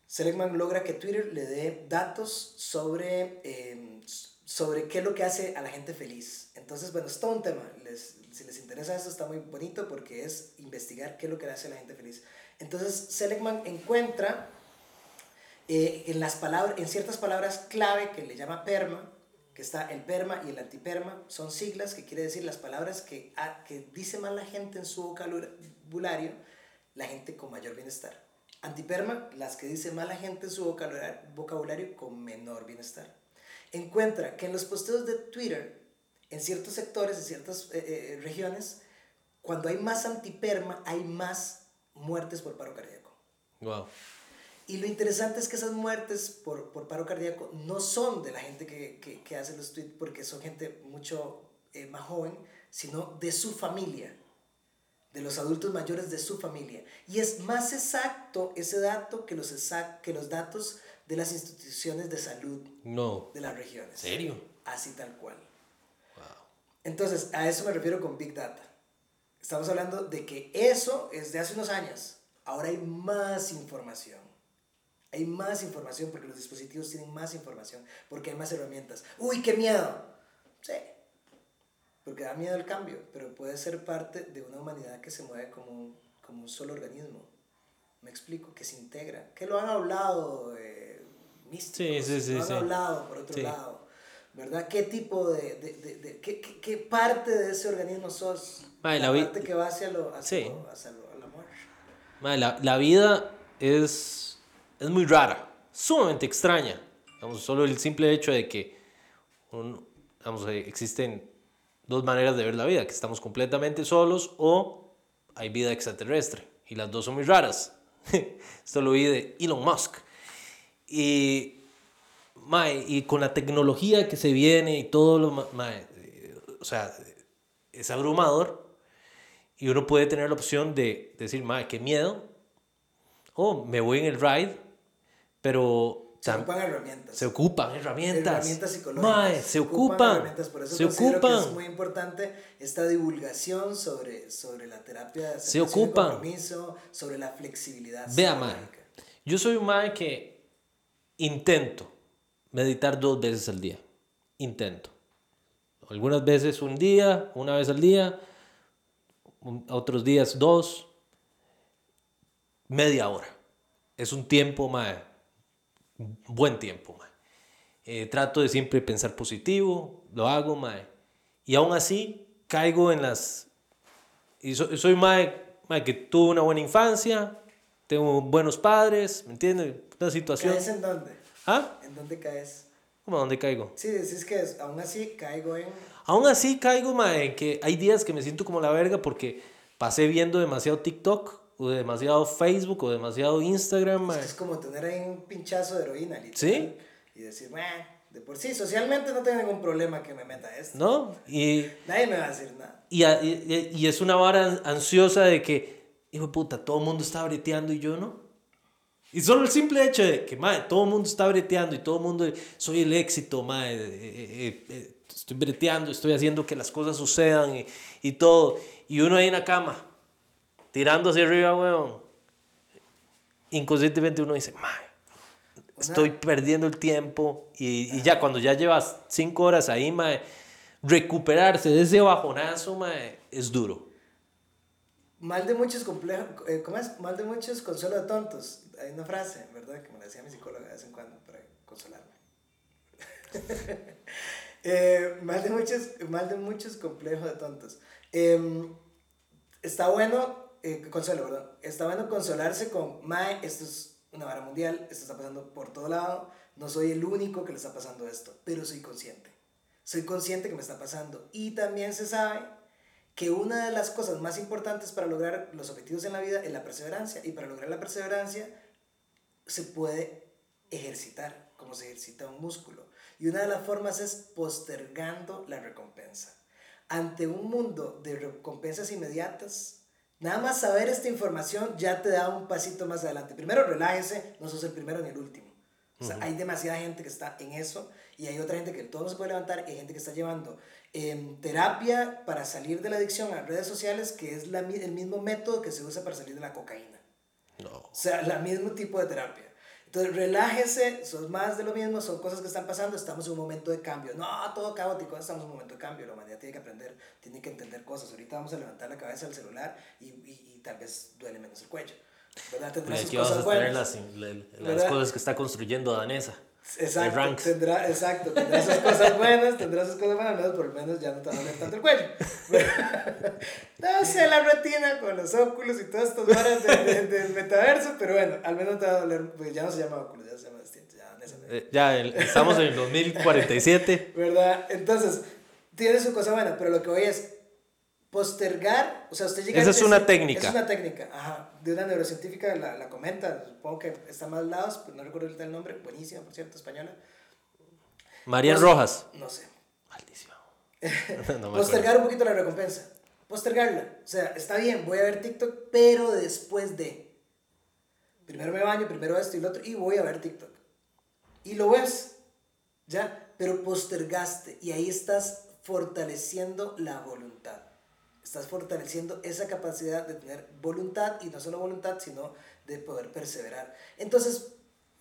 Seligman logra que Twitter le dé datos sobre, eh, sobre qué es lo que hace a la gente feliz. Entonces, bueno, es todo un tema. Les, si les interesa eso, está muy bonito porque es investigar qué es lo que hace a la gente feliz. Entonces, Seligman encuentra eh, en, las palabras, en ciertas palabras clave que le llama PERMA, que está el PERMA y el antiperma, son siglas que quiere decir las palabras que, a, que dice más la gente en su vocabulario, la gente con mayor bienestar. Antiperma, las que dice más la gente en su vocabulario con menor bienestar. Encuentra que en los posteos de Twitter, en ciertos sectores, en ciertas eh, eh, regiones, cuando hay más antiperma, hay más muertes por paro cardíaco. Wow. Y lo interesante es que esas muertes por, por paro cardíaco no son de la gente que, que, que hace los tweets porque son gente mucho eh, más joven, sino de su familia, de los adultos mayores de su familia. Y es más exacto ese dato que los, exact, que los datos de las instituciones de salud no. de las regiones. ¿Serio? Así tal cual. Wow. Entonces, a eso me refiero con Big Data. Estamos hablando de que eso es de hace unos años. Ahora hay más información. Hay más información porque los dispositivos tienen más información, porque hay más herramientas. ¡Uy, qué miedo! Sí, porque da miedo el cambio, pero puede ser parte de una humanidad que se mueve como un, como un solo organismo. Me explico, que se integra, que lo han hablado eh, místicos, sí, sí, sí, lo han hablado por otro lado, ¿verdad? ¿Qué tipo de, de, de, de qué, qué, qué, parte de ese organismo sos? Madre, la, la parte que va hacia, lo, hacia, sí. lo, hacia lo, el amor. Madre, la, la vida es, es muy rara, sumamente extraña. Digamos, solo el simple hecho de que un, digamos, existen dos maneras de ver la vida, que estamos completamente solos o hay vida extraterrestre. Y las dos son muy raras. [laughs] Esto lo vi de Elon Musk. Y, mae, y con la tecnología que se viene y todo lo... ma- mae, o sea, es abrumador. Y uno puede tener la opción de decir, mae, qué miedo. O me voy en el ride, pero... Se ocupan herramientas. se ocupan herramientas. herramientas psicológicas. Mae, se ocupan. herramientas, por eso se ocupan. que es muy importante esta divulgación sobre, sobre la terapia Se ocupan. compromiso, sobre la flexibilidad. Vea, mae. Yo soy un mae que intento meditar dos veces al día. Intento. Algunas veces un día, una vez al día, otros días dos, media hora. Es un tiempo, mae, buen tiempo, mae. Eh, trato de siempre pensar positivo, lo hago, mae. Y aún así caigo en las... Soy mae, mae que tuvo una buena infancia, tengo buenos padres, ¿me entiendes? Una situación... ¿Caes en dónde? ¿Ah? ¿En dónde caes? ¿Cómo a dónde caigo? Sí, decís que es- aún así caigo en... Aún así caigo, mae, en que hay días que me siento como la verga porque pasé viendo demasiado TikTok o demasiado Facebook o demasiado Instagram, mae. Es como tener ahí un pinchazo de heroína, literal. Sí. Y decir, "Meh, de por sí, socialmente no tengo ningún problema que me meta esto. ¿No? Y, Nadie me va a decir nada. y, y- y es una vara ansiosa de que, hijo puta, todo el mundo está breteando y yo no. Y solo el simple hecho de que, mae, todo el mundo está breteando y todo el mundo, soy el éxito, mae, eh, eh, eh, estoy breteando, estoy haciendo que las cosas sucedan y, y todo. Y uno ahí en la cama, tirando hacia arriba, weón. Inconscientemente uno dice, mae, estoy perdiendo el tiempo. Y, y ya cuando ya llevas cinco horas ahí, mae, recuperarse de ese bajonazo, mae, es duro. Mal de muchos complejos, eh, ¿cómo es? Mal de muchos consuelo de tontos. Hay una frase, ¿verdad? Que me la decía mi psicóloga de vez en cuando para consolarme. [laughs] Eh, mal, de muchos, mal de muchos complejos de tontos. Em, está bueno, eh, consuelo, ¿verdad? Está bueno consolarse con, Mae, esto es una vara mundial, esto está pasando por todo lado, no soy el único que le está pasando esto, pero soy consciente. Soy consciente que me está pasando. Y también se sabe que una de las cosas más importantes para lograr los objetivos en la vida es la perseverancia. Y para lograr la perseverancia se puede ejercitar, como se ejercita un músculo. Y una de las formas es postergando la recompensa. Ante un mundo de recompensas inmediatas, nada más saber esta información ya te da un pasito más adelante. Primero, relájese, no sos el primero ni el último. O sea, hay demasiada gente que está en eso y hay otra gente que todo no se puede levantar y hay gente que está llevando em, terapia para salir de la adicción a redes sociales, que es la el mismo método que se usa para salir de la cocaína. No. O sea, el mismo tipo de terapia. Entonces, relájese, son más de lo mismo, son cosas que están pasando, estamos en un momento de cambio. No, todo caótico, estamos en un momento de cambio, la humanidad tiene que aprender, tiene que entender cosas. Ahorita vamos a levantar la cabeza del celular y, y, y tal vez duele menos el cuello. ¿Verdad? Tendrá sus cosas buenas. las, la- las cosas que está construyendo Danesa. Exacto, ranks. tendrá, exacto, tendrá sus cosas buenas, tendrá sus cosas buenas, al menos por lo menos ya no te va a doler tanto el cuello. [laughs] no sé la retina con los óculos y todas estas varas de- de- del metaverso, pero bueno, al menos te va a doler, pues ya no se llama óculos, ya se llama distinto, ya en esa Eh, ya el- estamos en el 2047. ¿Verdad? Entonces, tiene su cosa buena, pero lo que voy es postergar, o sea, usted llega Esa a es una decir- técnica. Es una técnica, ajá, de una neurocientífica la, la comenta, supongo que está más lados, pero no recuerdo ahorita el nombre, buenísima, por cierto, española. Marian Pues, Rojas. No sé. Maldición. [laughs] [laughs] No Postergar un poquito la recompensa. Postergarla. O sea, está bien, voy a ver TikTok, pero después de. Primero me baño, primero esto y lo otro, y voy a ver TikTok. Y lo ves, ¿ya? Pero postergaste, y ahí estás fortaleciendo la voluntad. Estás fortaleciendo esa capacidad de tener voluntad, y no solo voluntad, sino de poder perseverar. Entonces,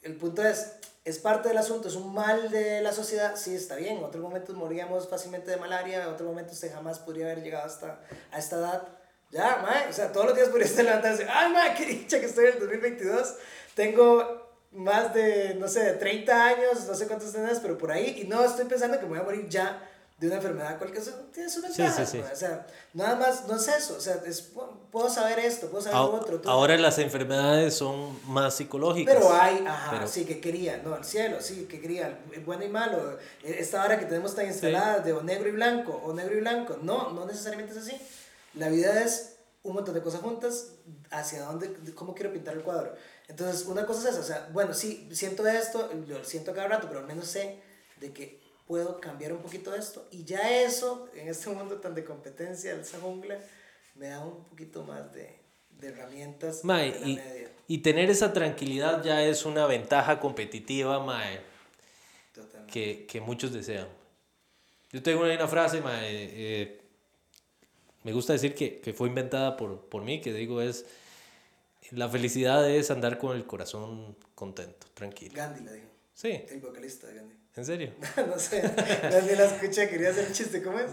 el punto es, es parte del asunto, es un mal de la sociedad, sí, está bien, en otros momentos moríamos fácilmente de malaria, en otros momentos usted jamás podría haber llegado hasta a esta edad. Ya, mae, o sea, todos los días podría estar [laughs] levantarse, ay, mae, qué dicha que estoy en el 2022, tengo más de, no sé, de 30 años, no sé cuántos tenés, pero por ahí, y no estoy pensando que me voy a morir ya de una enfermedad cualquier, eso tiene su Sí, ventaja, sí, sí. mae, o sea, nada más, no es eso, o sea, es, puedo saber esto, puedo saber Ahora, otro. todo. ahora las enfermedades son más psicológicas. Pero hay, ajá, Pero- sí, que quería, no, el cielo, sí, que quería, bueno y malo, eh, esta hora que tenemos tan instalada de o negro y blanco, o negro y blanco, no, no necesariamente es así. La vida es un montón de cosas juntas hacia dónde, cómo quiero pintar el cuadro. Entonces, una cosa es esa, o sea, bueno, sí, siento esto, lo siento cada rato, pero al menos sé de que puedo cambiar un poquito esto. Y ya eso, en este mundo tan de competencia, esa jungla, me da un poquito más de, de herramientas. Mae, de y, y tener esa tranquilidad ya es una ventaja competitiva, mae, Totalmente. que, que muchos desean. Yo tengo una, una frase, mae, eh, me gusta decir que, que fue inventada por, por mí, que digo es, la felicidad es andar con el corazón contento, tranquilo. Gandhi la dijo, Sí, el vocalista de Gandhi. En serio. [laughs] no sé, nadie la escucha, quería hacer el chiste, ¿cómo es?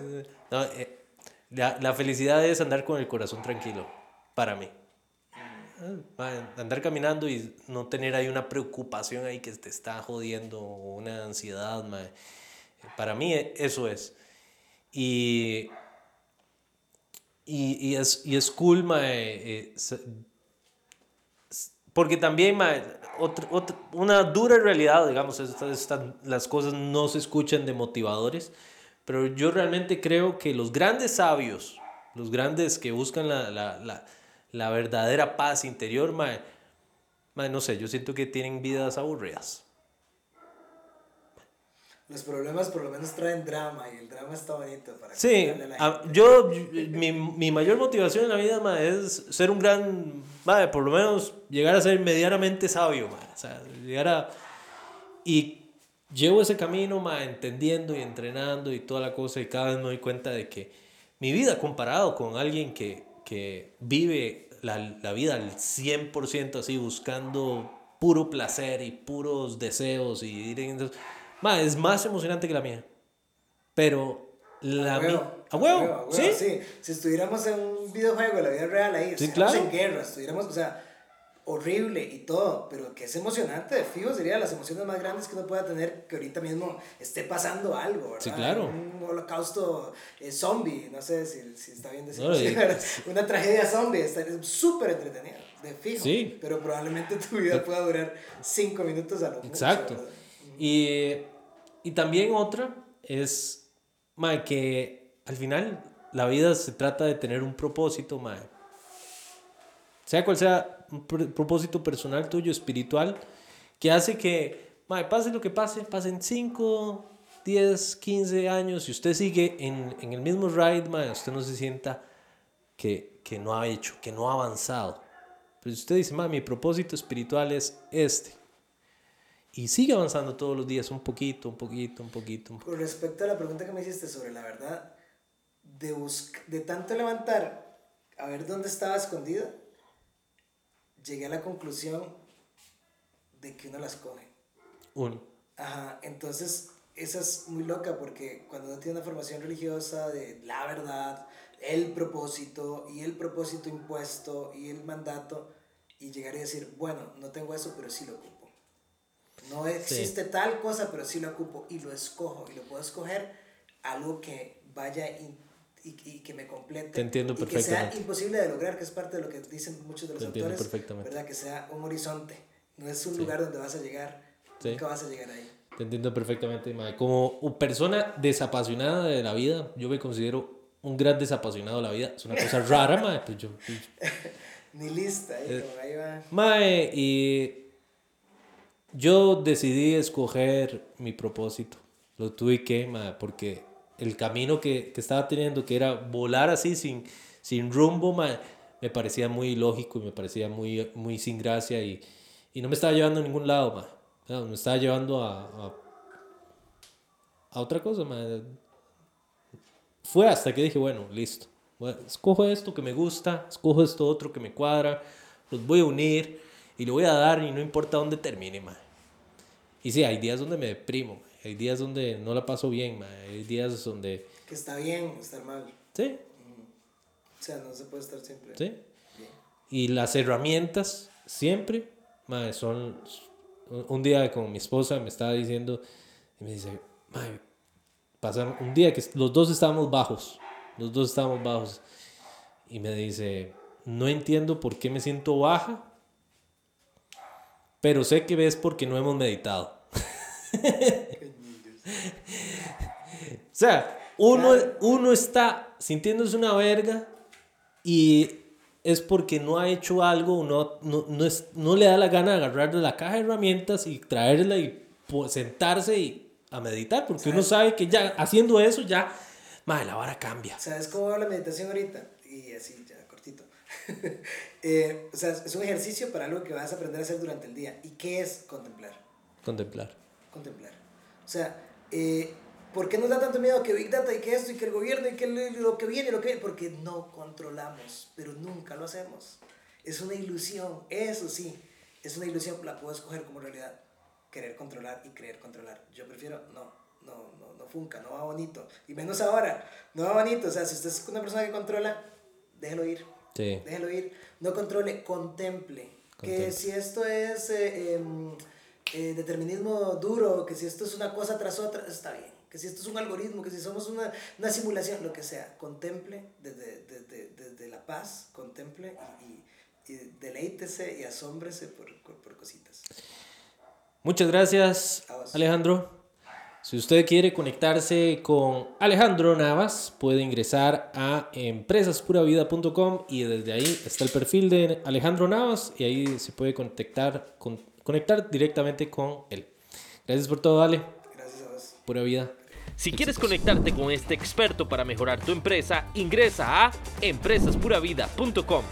No, eh, la, la felicidad es andar con el corazón tranquilo, para mí. Ah, ma, Andar caminando y no tener ahí una preocupación ahí que te está jodiendo, o una ansiedad. Para mí eh, eso es. Y, y, y es, y es cool, eh, porque también, ma, otra- otra- una dura realidad, digamos, esta- esta- las cosas no se escuchan de motivadores, pero yo realmente creo que los grandes sabios, los grandes que buscan la, la, la, la verdadera paz interior, ma, ma, no sé, yo siento que tienen vidas aburridas. Los problemas por lo menos traen drama y el drama está bonito para Sí, contarle a la a- gente. yo, mi, mi mayor motivación en la vida ma, es ser un gran, ma, por lo menos llegar a ser medianamente sabio, ma, o sea, llegar a... Y llevo ese camino, ma, entendiendo y entrenando y toda la cosa y cada vez me doy cuenta de que mi vida comparado con alguien que, que vive la, la vida al 100% así, buscando puro placer y puros deseos y ir en- ma, es más emocionante que la mía. Pero la A mi- huevo, ¿A huevo? a huevo, ¿Sí? sí. Si estuviéramos en un videojuego de la vida real ahí, Sí, claro. en guerra, estuviéramos, o sea, horrible y todo, pero que es emocionante, fijo sería de las emociones más grandes que uno pueda tener que ahorita mismo esté pasando algo, ¿verdad? Sí, claro. Un holocausto eh, zombie, no sé si, si está bien decirlo No. [laughs] Una tragedia zombie, está es súper entretenida, de fijo. Sí. Pero probablemente tu vida pueda durar cinco minutos a lo mucho, Exacto. Y, y también otra es, mae, que al final la vida se trata de tener un propósito, mae. Sea cual sea un pr- propósito personal tuyo, espiritual, que hace que, mae, pase lo que pase, pasen 5, 10, 15 años y usted sigue en, en el mismo ride, mae, usted no se sienta que, que no ha hecho, que no ha avanzado. Pero si usted dice, mae, mi propósito espiritual es este y sigue avanzando todos los días un poquito, un poquito, un poquito. un poquito. Con respecto a la pregunta que me hiciste sobre la verdad, de, de tanto levantar a ver dónde estaba escondida, llegué a la conclusión de que uno las coge. Uno. Ajá, entonces esa es muy loca porque cuando uno tiene una formación religiosa de la verdad, el propósito y el propósito impuesto y el mandato, y llegar y decir, bueno, no tengo eso, pero sí lo. No existe tal cosa, pero sí lo ocupo y lo escojo y lo puedo escoger algo que vaya in- y, y que me complete. Te entiendo y que sea perfectamente. imposible de lograr, que es parte de lo que dicen muchos de los Te entiendo autores, perfectamente. ¿verdad? Que sea un horizonte, no es un lugar donde vas a llegar, Sí. nunca vas a llegar ahí. Te entiendo perfectamente, mae. Como persona desapasionada de la vida, yo me considero un gran desapasionado de la vida. Es una cosa rara, mae. Pues yo, [laughs] Ni lista, ahí, Eh, como ahí va. mae, y yo decidí escoger mi propósito. Lo tuve que, mae, porque el camino que, que estaba teniendo, que era volar así sin, sin rumbo, me parecía muy lógico y me parecía muy, muy sin gracia y, y no me estaba llevando a ningún lado, mae. No, me estaba llevando a, a, otra cosa, mae. Fue hasta que dije, bueno, listo. Escojo esto que me gusta, escojo esto otro que me cuadra, los voy a unir y le voy a dar y no importa dónde termine, mae. Y sí, hay días donde me deprimo, hay días donde no la paso bien, mae. hay días donde... Que está bien estar mal. Sí, O sea, no se puede estar siempre sí. bien. Y las herramientas siempre, mae, son... Un día como mi esposa me estaba diciendo, y me dice, pasaron un día que los dos estábamos bajos, los dos estábamos bajos, y me dice, no entiendo por qué me siento baja, pero sé que ves porque no hemos meditado. O sea, uno, uno está sintiéndose una verga y es porque no ha hecho algo, no, no, no, es, no le da la gana de agarrar de la caja de herramientas y traerla y po- sentarse y a meditar, porque uno sabe que ya haciendo eso ya, madre, la vara cambia. ¿Sabes cómo va la meditación ahorita? Y así, ya cortito. [laughs] Eh, o sea, es un ejercicio para algo que vas a aprender a hacer durante el día. ¿Y qué es contemplar? Contemplar. Contemplar. O sea, eh, ¿por qué nos da tanto miedo que Big Data y que esto y que el gobierno y que lo que viene lo que viene? Porque no controlamos, pero nunca lo hacemos. Es una ilusión, eso sí, es una ilusión, la puedo escoger como realidad. Querer controlar y creer controlar. Yo prefiero, no, no, no, no funca, no va bonito. Y menos ahora, no va bonito. O sea, si usted es una persona que controla, déjelo ir. Sí. Déjelo ir. No controle, contemple. Contemple. Que si esto es eh, em, eh, determinismo duro, que si esto es una cosa tras otra, está bien. Que si esto es un algoritmo, que si somos una, una simulación, lo que sea. Contemple desde, desde, desde la paz, contemple y, y, y deleítese y asómbrese por, por, cositas. Muchas gracias. Alejandro. Si usted quiere conectarse con Alejandro Navas, puede ingresar a empresaspuravida.com y desde ahí está el perfil de Alejandro Navas y ahí se puede conectar, con- conectar directamente con él. Gracias por todo, Ale. Gracias a vos. Pura vida. Si quieres conectarte con este experto para mejorar tu empresa, ingresa a empresaspuravida.com.